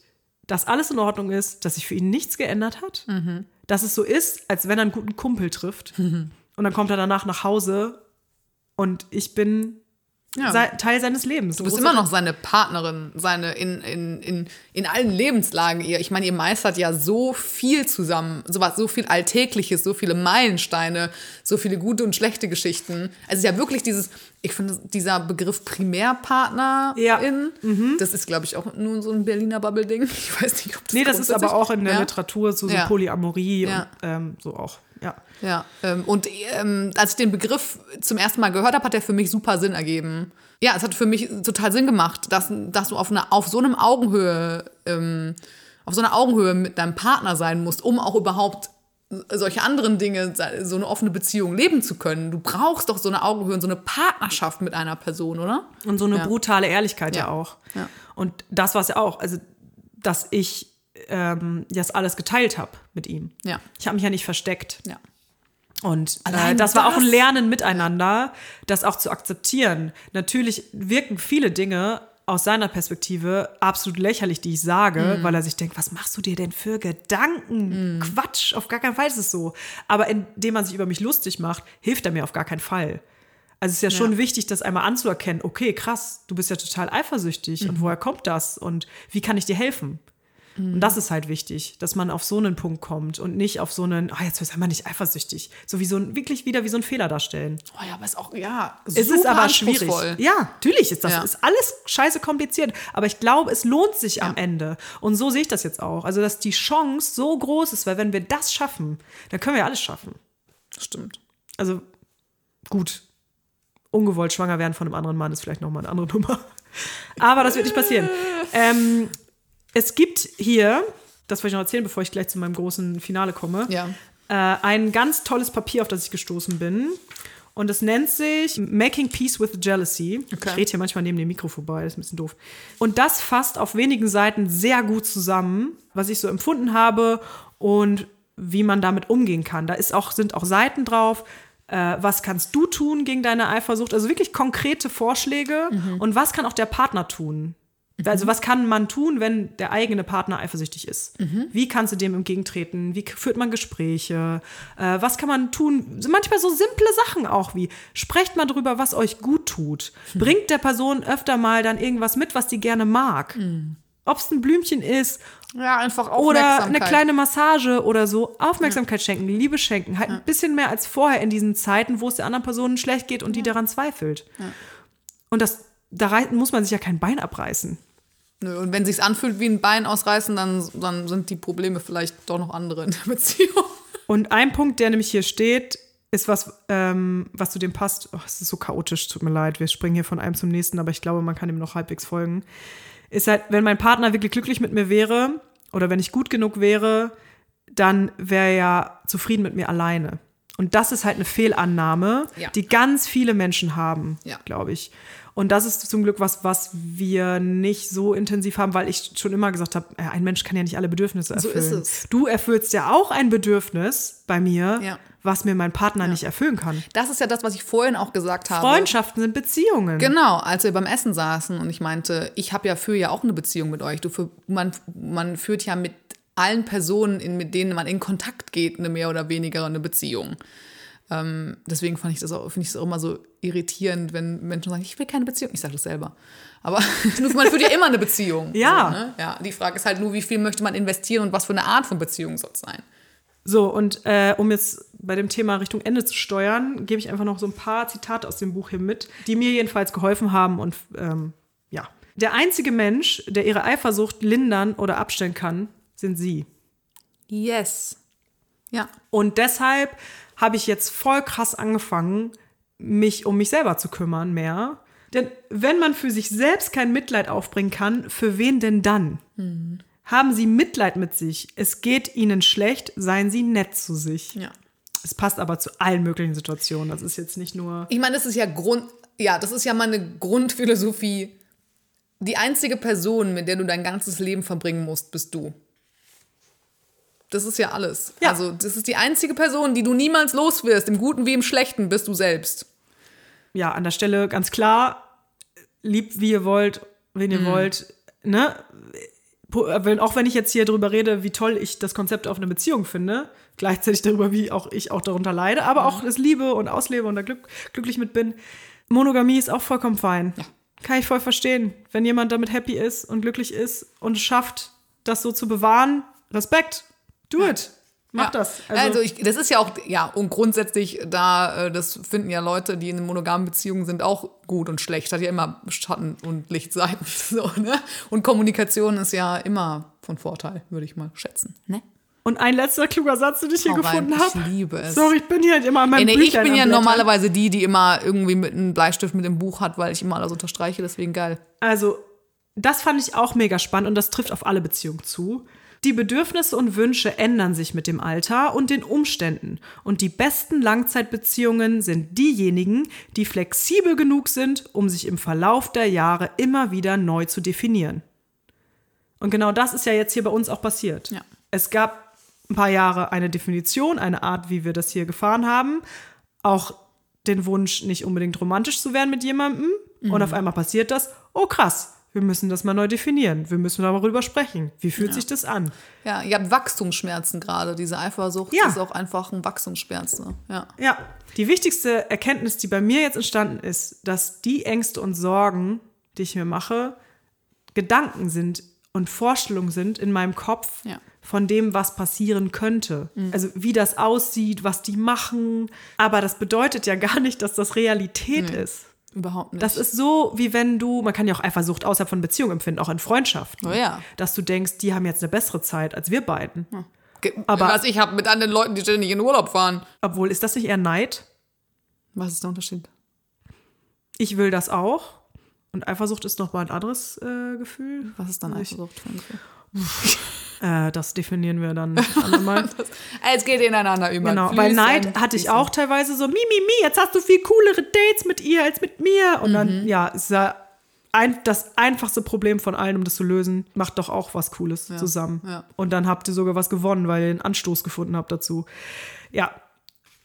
dass alles in Ordnung ist, dass sich für ihn nichts geändert hat, Mhm. dass es so ist, als wenn er einen guten Kumpel trifft. Und dann kommt er danach nach Hause und ich bin Ja. Teil seines Lebens. Du bist immer noch seine Partnerin, seine in, in, in, in allen Lebenslagen. Ihr, ich meine, ihr meistert ja so viel zusammen, so was, so viel Alltägliches, so viele Meilensteine, so viele gute und schlechte Geschichten. Also es ist ja wirklich dieses, ich finde dieser Begriff Primärpartnerin, Ja. Mhm. das ist, glaube ich, auch nur so ein Berliner Bubble-Ding. Ich weiß nicht, ob das Nee, das ist aber auch in der ja? Literatur so, so. Polyamorie Ja. und ähm, so auch. Ja. Ähm, und ähm, als ich den Begriff zum ersten Mal gehört habe, hat er für mich super Sinn ergeben. Ja, es hat für mich total Sinn gemacht, dass, dass du auf, einer, auf so einem Augenhöhe, ähm, auf so einer Augenhöhe mit deinem Partner sein musst, um auch überhaupt solche anderen Dinge, so eine offene Beziehung leben zu können. Du brauchst doch so eine Augenhöhe und so eine Partnerschaft mit einer Person, oder? Und so eine Ja. brutale Ehrlichkeit ja, Ja. auch. Ja. Und das war es ja auch. Also, dass ich ähm, das alles geteilt habe mit ihm. Ja. Ich habe mich ja nicht versteckt. Ja. Und äh, Allein das war auch ein das- Lernen miteinander, das auch zu akzeptieren. Natürlich wirken viele Dinge aus seiner Perspektive absolut lächerlich, die ich sage, weil er sich denkt, was machst du dir denn für Gedanken? Quatsch, auf gar keinen Fall ist es so. Aber indem man sich über mich lustig macht, hilft er mir auf gar keinen Fall. Also es ist ja schon wichtig, das einmal anzuerkennen, okay, krass, du bist ja total eifersüchtig und woher kommt das und wie kann ich dir helfen? Und das ist halt wichtig, dass man auf so einen Punkt kommt und nicht auf so einen, ah, jetzt ist man nicht eifersüchtig. So wie so ein, wirklich wieder wie so ein Fehler darstellen. Oh ja, aber ist auch, ja, Es ist aber schwierig. Ja, natürlich ist das, Ja. ist alles scheiße kompliziert. Aber ich glaube, es lohnt sich am Ende. Und so sehe ich das jetzt auch. Also, dass die Chance so groß ist, weil wenn wir das schaffen, dann können wir alles schaffen. Stimmt. Also, gut. Ungewollt schwanger werden von einem anderen Mann ist vielleicht nochmal eine andere Nummer. Aber das wird nicht passieren. Ähm, es gibt hier, das wollte ich noch erzählen, bevor ich gleich zu meinem großen Finale komme, Ja. äh, ein ganz tolles Papier, auf das ich gestoßen bin. Und es nennt sich Making Peace with Jealousy. Okay. Ich rede hier manchmal neben dem Mikro vorbei, das ist ein bisschen doof. Und das fasst auf wenigen Seiten sehr gut zusammen, was ich so empfunden habe und wie man damit umgehen kann. Da ist auch, sind auch Seiten drauf. Äh, was kannst du tun gegen deine Eifersucht? Also wirklich konkrete Vorschläge. Und was kann auch der Partner tun? Also was kann man tun, wenn der eigene Partner eifersüchtig ist? Wie kannst du dem entgegentreten? Wie führt man Gespräche? Äh, was kann man tun? Manchmal so simple Sachen auch wie, sprecht mal drüber, was euch gut tut. Bringt der Person öfter mal dann irgendwas mit, was die gerne mag. Ob es ein Blümchen ist Ja, einfach oder eine Aufmerksamkeit. kleine Massage oder so. Aufmerksamkeit schenken, Liebe schenken. Halt ein bisschen mehr als vorher in diesen Zeiten, wo es der anderen Person schlecht geht und die daran zweifelt. Und das, da muss man sich ja kein Bein abreißen. Nö, und wenn sich's anfühlt wie ein Bein ausreißen, dann, dann sind die Probleme vielleicht doch noch andere in der Beziehung. Und ein Punkt, der nämlich hier steht, ist was, ähm, was zu dem passt. Oh, es ist so chaotisch, tut mir leid. Wir springen hier von einem zum nächsten, aber ich glaube, man kann ihm noch halbwegs folgen. Ist halt, wenn mein Partner wirklich glücklich mit mir wäre oder wenn ich gut genug wäre, dann wäre er ja zufrieden mit mir alleine. Und das ist halt eine Fehlannahme, Ja. die ganz viele Menschen haben, Ja. glaube ich. Und das ist zum Glück was, was wir nicht so intensiv haben, weil ich schon immer gesagt habe, äh, ein Mensch kann ja nicht alle Bedürfnisse So erfüllen. ist es. Du erfüllst ja auch ein Bedürfnis bei mir, Ja. was mir mein Partner nicht erfüllen kann. Das ist ja das, was ich vorhin auch gesagt habe. Freundschaften sind Beziehungen. Genau, als wir beim Essen saßen und ich meinte, ich habe ja für ja auch eine Beziehung mit euch. Du für, man, man führt ja mit allen Personen, in, mit denen man in Kontakt geht, eine mehr oder weniger eine Beziehung. Ähm, deswegen fand ich das auch, finde ich es auch immer so irritierend, wenn Menschen sagen, ich will keine Beziehung. Ich sage das selber. Aber man führt ja immer eine Beziehung. Ja. So, ne? ja. Die Frage ist halt nur, wie viel möchte man investieren und was für eine Art von Beziehung soll es sein. So, und äh, um jetzt bei dem Thema Richtung Ende zu steuern, gebe ich einfach noch so ein paar Zitate aus dem Buch hier mit, die mir jedenfalls geholfen haben. Und ähm, ja, der einzige Mensch, der ihre Eifersucht lindern oder abstellen kann, sind sie. Yes. Ja. Und deshalb habe ich jetzt voll krass angefangen, mich um mich selber zu kümmern mehr. Denn wenn man für sich selbst kein Mitleid aufbringen kann, für wen denn dann? Haben Sie Mitleid mit sich. Es geht Ihnen schlecht, seien Sie nett zu sich. Ja. Es passt aber zu allen möglichen Situationen. Das ist jetzt nicht nur. Ich meine, das ist ja Grund, ja, das ist ja meine Grundphilosophie. Die einzige Person, mit der du dein ganzes Leben verbringen musst, bist du. Das ist ja alles. Ja. Also, das ist die einzige Person, die du niemals los wirst, im Guten wie im Schlechten, bist du selbst. ja, an der Stelle ganz klar, liebt wie ihr wollt, wen ihr wollt, ne? Wenn, auch wenn ich jetzt hier drüber rede, wie toll ich das Konzept auf eine Beziehung finde, gleichzeitig darüber, wie auch ich auch darunter leide, aber auch das liebe und auslebe und da glück, glücklich mit bin. Monogamie ist auch vollkommen fein. Kann ich voll verstehen. Wenn jemand damit happy ist und glücklich ist und es schafft, das so zu bewahren, Respekt. Do it. Mach Ja. das. Also, ich, das ist ja auch, ja, und grundsätzlich, da, äh, das finden ja Leute, die in monogamen Beziehungen sind, auch gut und schlecht. Hat ja immer Schatten und Lichtseiten. So, ne? Und Kommunikation ist ja immer von Vorteil, würde ich mal schätzen. Ne? Und ein letzter kluger Satz, den ich hier rein. gefunden habe. Ich liebe es. Sorry, ich bin hier halt immer an meinem nee, ich Büchlein bin am ja normalerweise die, die immer irgendwie mit einem Bleistift mit dem Buch hat, weil ich immer alles unterstreiche, deswegen geil. Also, das fand ich auch mega spannend und das trifft auf alle Beziehungen zu. Die Bedürfnisse und Wünsche ändern sich mit dem Alter und den Umständen. Und die besten Langzeitbeziehungen sind diejenigen, die flexibel genug sind, um sich im Verlauf der Jahre immer wieder neu zu definieren. Und genau das ist ja jetzt hier bei uns auch passiert. Ja. Es gab ein paar Jahre eine Definition, eine Art, wie wir das hier gefahren haben. Auch den Wunsch, nicht unbedingt romantisch zu werden mit jemandem. Und auf einmal passiert das. Oh krass, wir müssen das mal neu definieren. Wir müssen darüber sprechen. Wie fühlt sich das an? Ja, ihr habt Wachstumsschmerzen gerade. Diese Eifersucht Ja. ist auch einfach ein Wachstumsschmerz. Ne? Ja. Ja, die wichtigste Erkenntnis, die bei mir jetzt entstanden ist, dass die Ängste und Sorgen, die ich mir mache, Gedanken sind und Vorstellungen sind in meinem Kopf Ja. von dem, was passieren könnte. Also wie das aussieht, was die machen. Aber das bedeutet ja gar nicht, dass das Realität ist. Überhaupt nicht. Das ist so, wie wenn du, man kann ja auch Eifersucht außerhalb von Beziehungen empfinden, auch in Freundschaften. Oh ja. Dass du denkst, die haben jetzt eine bessere Zeit als wir beiden. Ge- aber- was ich habe mit anderen Leuten, die ständig in Urlaub fahren. Obwohl, ist das nicht eher Neid? Was ist der Unterschied? Ich will das auch. Und Eifersucht ist nochmal ein anderes äh, Gefühl. Was ist dann Eifersucht für ein Gefühl? Äh, das definieren wir dann andermal. Es geht ineinander über. genau, weil Fließen, Neid hatte ich fließen. auch teilweise so, mi, mi, mi, jetzt hast du viel coolere Dates mit ihr als mit mir. Und Mhm. dann, ja, ist ja ein, das einfachste Problem von allen, um das zu lösen, macht doch auch was Cooles zusammen. ja. Und dann habt ihr sogar was gewonnen, weil ihr einen Anstoß gefunden habt dazu. Ja.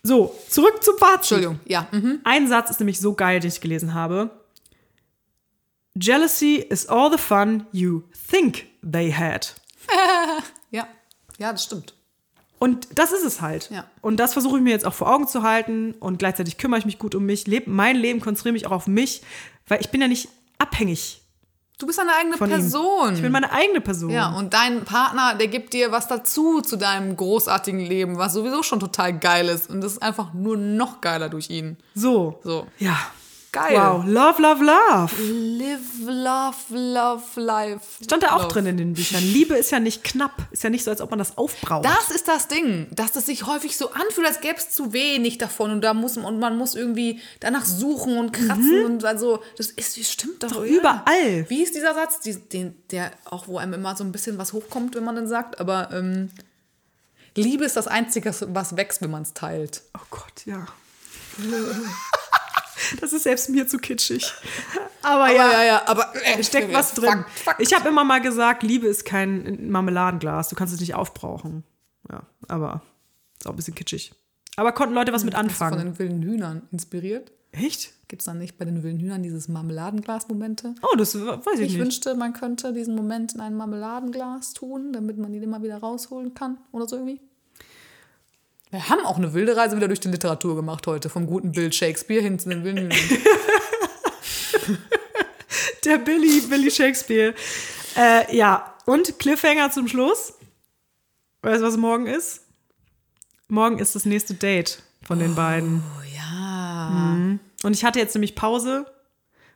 So, zurück zum Fazit. Entschuldigung, ja. Mhm. Ein Satz ist nämlich so geil, den ich gelesen habe. Jealousy is all the fun you think they had. Ja. ja, das stimmt. Und das ist es halt. Ja. Und das versuche ich mir jetzt auch vor Augen zu halten und gleichzeitig kümmere ich mich gut um mich, lebe mein Leben, konzentriere mich auch auf mich, weil ich bin ja nicht abhängig Du bist eine eigene Person. ihm. Ich bin meine eigene Person. ja, und dein Partner, der gibt dir was dazu zu deinem großartigen Leben, was sowieso schon total geil ist. Und das ist einfach nur noch geiler durch ihn. So. So. Ja. Geil. Wow. Love, love, love. Live, love, love, life. Stand da auch love. drin in den Büchern. Liebe ist ja nicht knapp. Ist ja nicht so, als ob man das aufbraucht. Das ist das Ding, dass es sich häufig so anfühlt, als gäbe es zu wenig davon und da muss und man muss irgendwie danach suchen und kratzen und also das ist das stimmt doch, Doch überall. Wie ist dieser Satz, die, den, der auch wo einem immer so ein bisschen was hochkommt, wenn man den sagt, aber ähm, Liebe ist das Einzige, was wächst, wenn man es teilt. Oh Gott, ja. Das ist selbst mir zu kitschig. Aber, Aber ja, ja, ja, aber äh, steckt was drin. Fakt, Fakt. Ich habe immer mal gesagt, Liebe ist kein Marmeladenglas. Du kannst es nicht aufbrauchen. Ja, aber ist auch ein bisschen kitschig. Aber konnten Leute was mit du von anfangen? den wilden Hühnern inspiriert? Echt? Gibt es dann nicht bei den wilden Hühnern dieses Marmeladenglas-Momente? Oh, das weiß ich, Ich nicht. wünschte, man könnte diesen Moment in ein Marmeladenglas tun, damit man ihn immer wieder rausholen kann oder so irgendwie. Wir haben auch eine wilde Reise wieder durch die Literatur gemacht heute, vom guten Bill Shakespeare hin zu den wilden. Der Billy, Billy Shakespeare. Äh, ja, und Cliffhanger zum Schluss. Weißt du, was morgen ist? Morgen ist das nächste Date von den beiden. Oh ja. Und ich hatte jetzt nämlich Pause,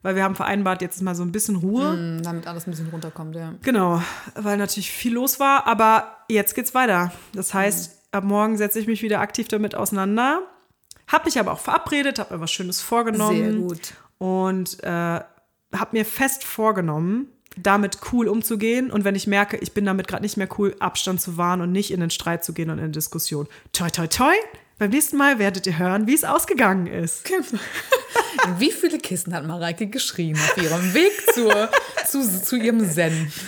weil wir haben vereinbart, jetzt ist mal so ein bisschen Ruhe. Hm, Damit alles ein bisschen runterkommt, ja. Genau, weil natürlich viel los war, aber jetzt geht's weiter. Das heißt, ab morgen setze ich mich wieder aktiv damit auseinander. Hab mich aber auch verabredet, habe mir was Schönes vorgenommen. Sehr gut. Und äh, habe mir fest vorgenommen, damit cool umzugehen. Und wenn ich merke, ich bin damit gerade nicht mehr cool, Abstand zu wahren und nicht in den Streit zu gehen und in Diskussion. Toi, toi, toi. Beim nächsten Mal werdet ihr hören, wie es ausgegangen ist. In wie viele Kissen hat Mareike geschrien auf ihrem Weg zur, zu, zu ihrem Zen?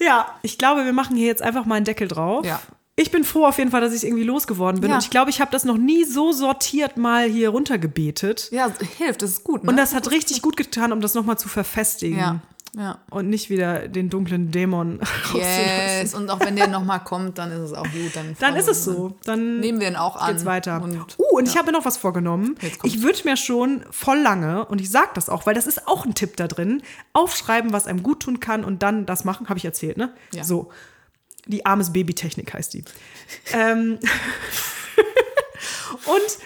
Ja, ich glaube, wir machen hier jetzt einfach mal einen Deckel drauf. Ja. Ich bin froh auf jeden Fall, dass ich es irgendwie losgeworden bin. Ja. Und ich glaube, ich habe das noch nie so sortiert mal hier runtergebetet. Ja, hilft, das ist gut. Ne? Und das hat richtig gut getan, um das nochmal zu verfestigen. ja, ja. Und nicht wieder den dunklen Dämon. Yes. Und auch wenn der nochmal kommt, dann ist es auch gut. Dann, Dann ist es so. Dann Nehmen wir ihn auch an. geht's weiter. Und, uh, und ich habe mir noch was vorgenommen. Ich würde mir schon voll lange, und ich sage das auch, weil das ist auch ein Tipp da drin, aufschreiben, was einem gut tun kann und dann das machen. Habe ich erzählt, ne? Ja. So. Die armes Babytechnik heißt die. ähm, und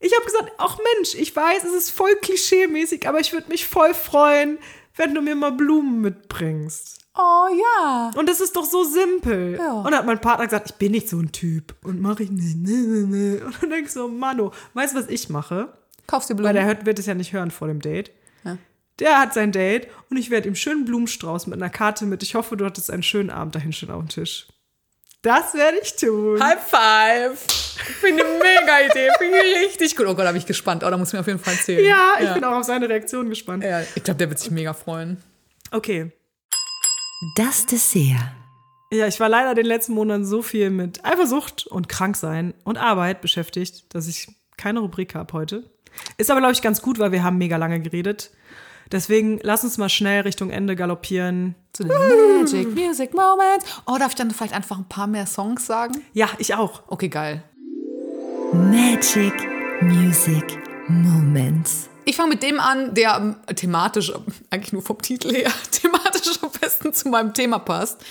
ich habe gesagt, ach Mensch, ich weiß, es ist voll klischeemäßig, aber ich würde mich voll freuen, wenn du mir mal Blumen mitbringst. oh ja. Und das ist doch so simpel. Ja. Und dann hat mein Partner gesagt, ich bin nicht so ein Typ. Und mache ich nicht. Und dann denke ich so, Mano, weißt du, was ich mache? Kaufst du Weil Blumen? der hört, wird es ja nicht hören vor dem Date. Ja. Der hat sein Date und ich werde ihm schönen Blumenstrauß mit einer Karte mit. Ich hoffe, du hattest einen schönen Abend dahin schon auf dem Tisch. Das werde ich tun. High five. Finde eine mega Idee. Finde ich richtig gut. Oh Gott, da bin ich gespannt. Oh, da muss ich mir auf jeden Fall erzählen. Ja, ich bin auch auf seine Reaktion gespannt. Ja, ich glaube, der wird sich mega freuen. Okay. Das Dessert. Ja, ich war leider den letzten Monaten so viel mit Eifersucht und Kranksein und Arbeit beschäftigt, dass ich keine Rubrik habe heute. Ist aber, glaube ich, ganz gut, weil wir haben mega lange geredet. Deswegen lass uns mal schnell Richtung Ende galoppieren. Zu den Magic Music Moments. Oh, darf ich dann vielleicht einfach ein paar mehr Songs sagen? Ja, ich auch. Okay, geil. Magic Music Moments. Ich fange mit dem an, der ähm, thematisch, eigentlich nur vom Titel her, thematisch am besten zu meinem Thema passt.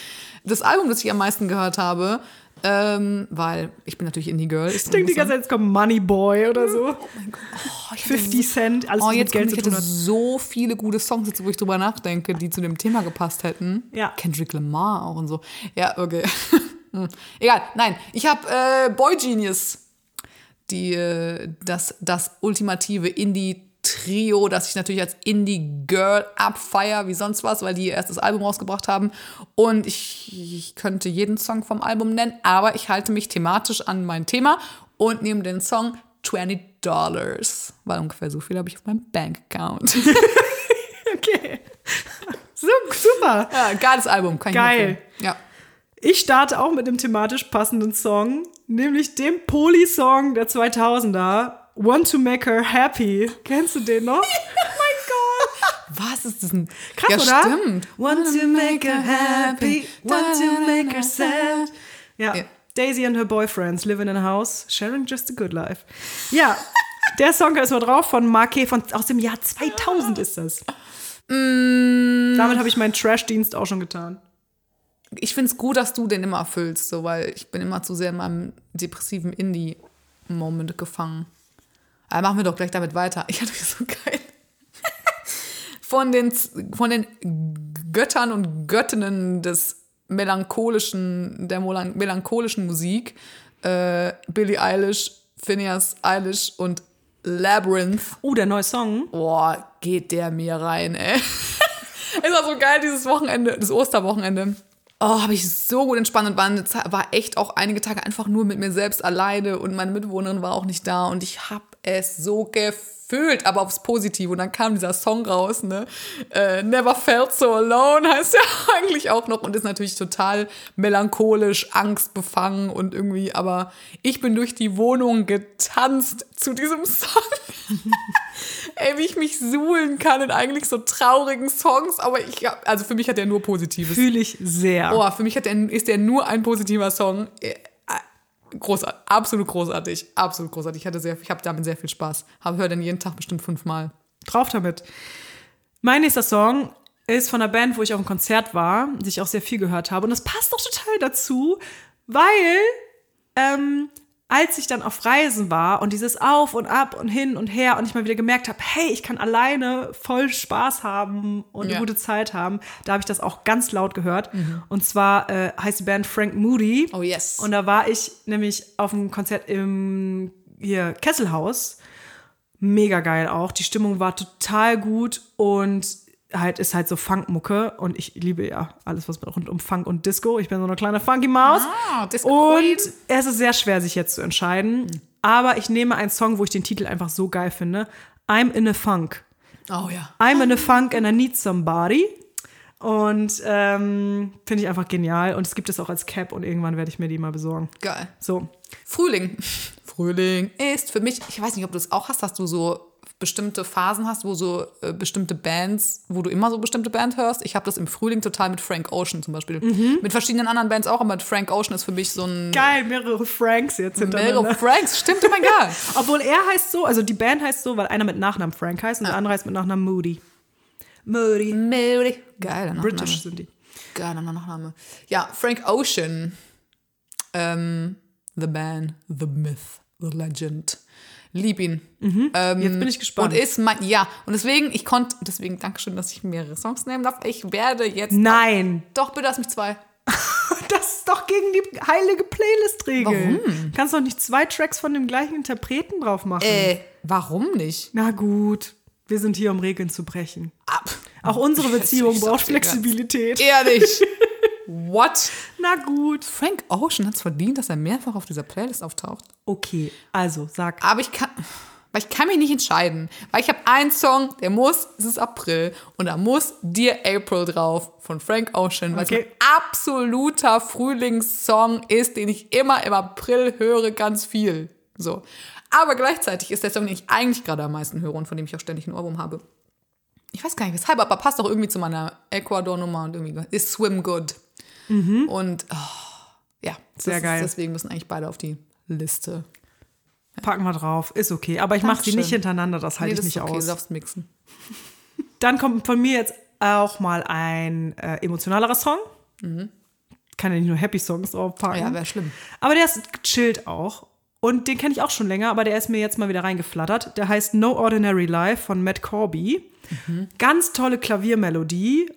Das Album, das ich am meisten gehört habe, ähm, weil ich bin natürlich Indie-Girl. Ich denke die ganze Zeit, jetzt kommt Money Boy oder so. Oh, 50 Cent, alles Oh, jetzt kommt, Geld ich zu tun hätte so viele gute Songs, jetzt, wo ich drüber nachdenke, die zu dem Thema gepasst hätten. Ja. Kendrick Lamar auch und so. Ja, okay. Hm. Egal, nein. Ich habe äh, Boy Genius, die, äh, das, das ultimative Indie-Trio, das ich natürlich als Indie-Girl abfeier, wie sonst was, weil die ihr erstes Album rausgebracht haben. Und ich, ich könnte jeden Song vom Album nennen, aber ich halte mich thematisch an mein Thema und nehme den Song 20 Dollars, weil ungefähr so viel habe ich auf meinem Bankaccount. Okay. Super. ja, geiles Album, kann ich Geil. empfehlen. Ja. Ich starte auch mit dem thematisch passenden Song, nämlich dem Poli-Song der 2000er, Want to Make Her Happy. Kennst du den noch? Was ist das denn? Krass, ja, oder? stimmt. Want to make her happy, want to make her sad. Ja. Ja. Daisy and her boyfriends living in a house, sharing just a good life. Ja, der Song ist mal drauf von Marquet von aus dem Jahr 2000 ist das. Mm. Damit habe ich meinen Trash-Dienst auch schon getan. Ich finde es gut, dass du den immer erfüllst, so, weil ich bin immer zu sehr in meinem depressiven Indie-Moment gefangen. Aber machen wir doch gleich damit weiter. Ich hatte so geil. Von den, von den Göttern und Göttinnen des melancholischen, der melancholischen Musik, äh, Billie Eilish, Phineas Eilish und Labyrinth Oh, der neue Song. Boah, geht der mir rein, ey. es war so geil, dieses Wochenende, das Osterwochenende. Oh, habe ich so gut entspannt und war, eine war echt auch einige Tage einfach nur mit mir selbst alleine und meine Mitbewohnerin war auch nicht da und ich habe es so gefühlt, aber aufs Positive. Und dann kam dieser Song raus, ne? Äh, Never Felt So Alone heißt ja eigentlich auch noch und ist natürlich total melancholisch, angstbefangen und irgendwie, aber ich bin durch die Wohnung getanzt zu diesem Song. Ey, wie ich mich suhlen kann in eigentlich so traurigen Songs, aber ich, hab- also für mich hat er nur Positives. Fühle ich sehr. Oh, für mich hat er, ist er nur ein positiver Song. Großartig, absolut großartig, absolut großartig. Ich hatte sehr, ich habe damit sehr viel Spaß. Habe höre den jeden Tag bestimmt fünfmal. Drauf damit. Mein nächster Song ist von einer Band, wo ich auf einem Konzert war, die ich auch sehr viel gehört habe. Und das passt doch total dazu, weil ähm, als ich dann auf Reisen war und dieses Auf und Ab und hin und her und ich mal wieder gemerkt habe, hey, ich kann alleine voll Spaß haben und eine Ja. gute Zeit haben, da habe ich das auch ganz laut gehört. Und zwar äh, heißt die Band Frank Moody. Oh, yes. Und da war ich nämlich auf einem Konzert im hier Kesselhaus. Mega geil auch. Die Stimmung war total gut und halt ist halt so Funkmucke und ich liebe ja alles, was rund um Funk und Disco. Ich bin so eine kleine Funky Maus. Ah, Disco und Queen. es ist sehr schwer, sich jetzt zu entscheiden. Aber ich nehme einen Song, wo ich den Titel einfach so geil finde. I'm in a Funk. Oh ja. I'm in a Funk and I need somebody. Und ähm, finde ich einfach genial. Und es gibt es auch als Cap und irgendwann werde ich mir die mal besorgen. Geil. So. Frühling. Frühling ist für mich, ich weiß nicht, ob du das auch hast, dass du so bestimmte Phasen hast, wo so äh, bestimmte Bands, wo du immer so bestimmte Band hörst. Ich habe das im Frühling total mit Frank Ocean zum Beispiel. Mit verschiedenen anderen Bands auch, aber Frank Ocean ist für mich so ein Geil, mehrere Franks jetzt hintereinander. mehrere Franks. Stimmt, oh mein Gott. Obwohl er heißt so, also die Band heißt so, weil einer mit Nachnamen Frank heißt und der andere heißt mit Nachnamen Moody. Moody. Moody. Nachname. British sind die. Geiler Nachname. Ja, Frank Ocean. Ähm, the Man, The Myth, The Legend. Lieb ihn. Ähm, Jetzt bin ich gespannt. Und ist mein, ja, und deswegen, ich konnte, deswegen Dankeschön, dass ich mehrere Songs nehmen darf. Ich werde jetzt. Nein, Doch, bitte lass mich zwei. das ist doch gegen die heilige Playlist-Regel. Warum? Kannst doch nicht zwei Tracks von dem gleichen Interpreten drauf machen. Äh, warum nicht? Na gut, wir sind hier, um Regeln zu brechen. Ab. Auch unsere Beziehung braucht Flexibilität. Ehrlich. What? Na gut. Frank Ocean hat es verdient, dass er mehrfach auf dieser Playlist auftaucht. Okay, also sag. Aber ich kann, weil ich kann mich nicht entscheiden. Weil ich habe einen Song, der muss, es ist April, und da muss Dear April drauf von Frank Ocean, weil Okay. es ein absoluter Frühlingssong ist, den ich immer im April höre, ganz viel. So. Aber gleichzeitig ist der Song, den ich eigentlich gerade am meisten höre und von dem ich auch ständig ein Ohrwurm habe. Ich weiß gar nicht weshalb, aber passt auch irgendwie zu meiner Ecuador-Nummer und irgendwie ist Swim Good. Und oh, ja, Sehr ist, geil. deswegen müssen eigentlich beide auf die Liste. Packen wir drauf. Ist okay. Aber ich mache sie nicht hintereinander, das halte Nee, ich nicht okay, aus. du darfst mixen. Dann kommt von mir jetzt auch mal ein äh, emotionalerer Song. Kann ja nicht nur Happy Songs draufpacken. Mhm. Ja, wäre schlimm. aber der ist gechillt auch. Und den kenne ich auch schon länger, aber der ist mir jetzt mal wieder reingeflattert. Der heißt No Ordinary Life von Matt Corby. Mhm. Ganz tolle Klaviermelodie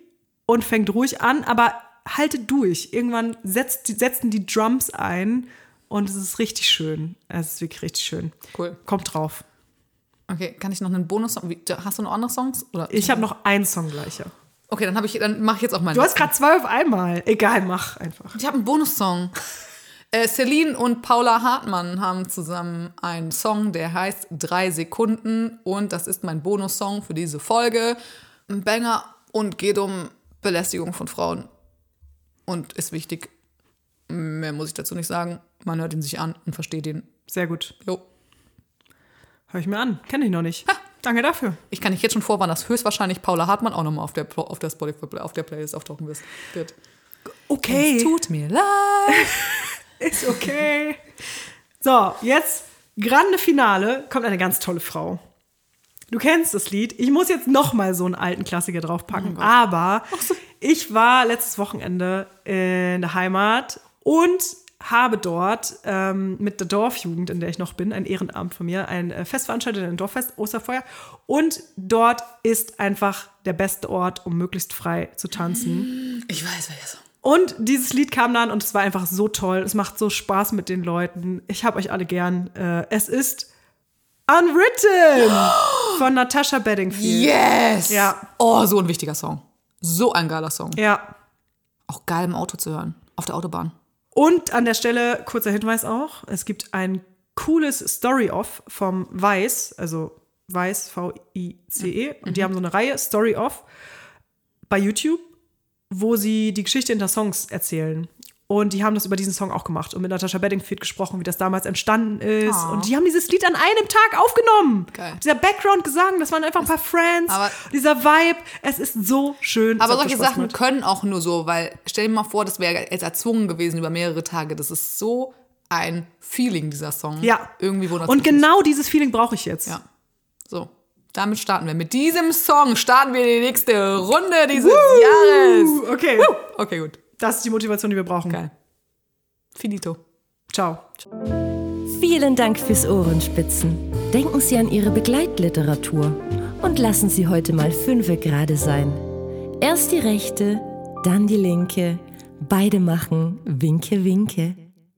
und fängt ruhig an, aber haltet durch. Irgendwann setzt, setzen die Drums ein und es ist richtig schön. Es ist wirklich richtig schön. Cool. Kommt drauf. Okay, kann ich noch einen Bonus-Song? Hast du noch andere Songs? Oder? Ich habe noch einen Song gleicher. Okay, dann habe ich, dann mache ich jetzt auch meinen. Du hast gerade zwei auf einmal. Egal, mach einfach. Ich habe einen Bonussong. Äh, Celine und Paula Hartmann haben zusammen einen Song, der heißt Drei Sekunden und das ist mein Bonussong für diese Folge. Ein Banger und geht um Belästigung von Frauen und ist wichtig. Mehr muss ich dazu nicht sagen. Man hört ihn sich an und versteht ihn. Sehr gut. Jo. Hör ich mir an. Kenne ich noch nicht. Danke dafür. Ich kann dich jetzt schon vorwarnen, dass höchstwahrscheinlich Paula Hartmann auch nochmal auf der, auf der Spotify, auf der Playlist auftauchen wird. Okay. Es tut mir leid. Ist okay. So, jetzt grande Finale kommt eine ganz tolle Frau. Du kennst das Lied. Ich muss jetzt noch mal so einen alten Klassiker draufpacken, aber ich war letztes Wochenende in der Heimat und habe dort ähm, mit der Dorfjugend, in der ich noch bin, ein Ehrenamt von mir, ein äh, Fest veranstaltet, ein Dorffest, Osterfeuer. Und dort ist einfach der beste Ort, um möglichst frei zu tanzen. Ich weiß, wer das Und dieses Lied kam dann und es war einfach so toll. Es macht so Spaß mit den Leuten. Ich habe euch alle gern. Äh, es ist Unwritten von Natasha Bedingfield. Yes! Ja. Oh, so ein wichtiger Song. So ein geiler Song. Ja. Auch geil im Auto zu hören. Auf der Autobahn. Und an der Stelle kurzer Hinweis auch: Es gibt ein cooles Story-Off vom Weiß, also Weiß, V-I-C-E. Und die haben so eine Reihe, Story-Off, bei YouTube, wo sie die Geschichte hinter Songs erzählen. Und die haben das über diesen Song auch gemacht und mit Natasha Bedingfield gesprochen, wie das damals entstanden ist. Oh. Und die haben dieses Lied an einem Tag aufgenommen. Geil. Dieser Background-Gesang, das waren einfach ein paar Friends. Aber- dieser Vibe, es ist so schön. Aber solche Sachen gemacht. können auch nur so, weil stell dir mal vor, das wäre jetzt erzwungen gewesen über mehrere Tage. Das ist so ein Feeling, dieser Song. Ja. Irgendwie wundert Und genau dieses Feeling brauche ich jetzt. Ja. So. Damit starten wir. Mit diesem Song starten wir die nächste Runde dieses Jahres. Okay, Okay, gut. Das ist die Motivation, die wir brauchen. Geil. Finito. Ciao. Vielen Dank fürs Ohrenspitzen. Denken Sie an Ihre Begleitliteratur und lassen Sie heute mal fünfe gerade sein. Erst die rechte, dann die linke. Beide machen Winke, Winke.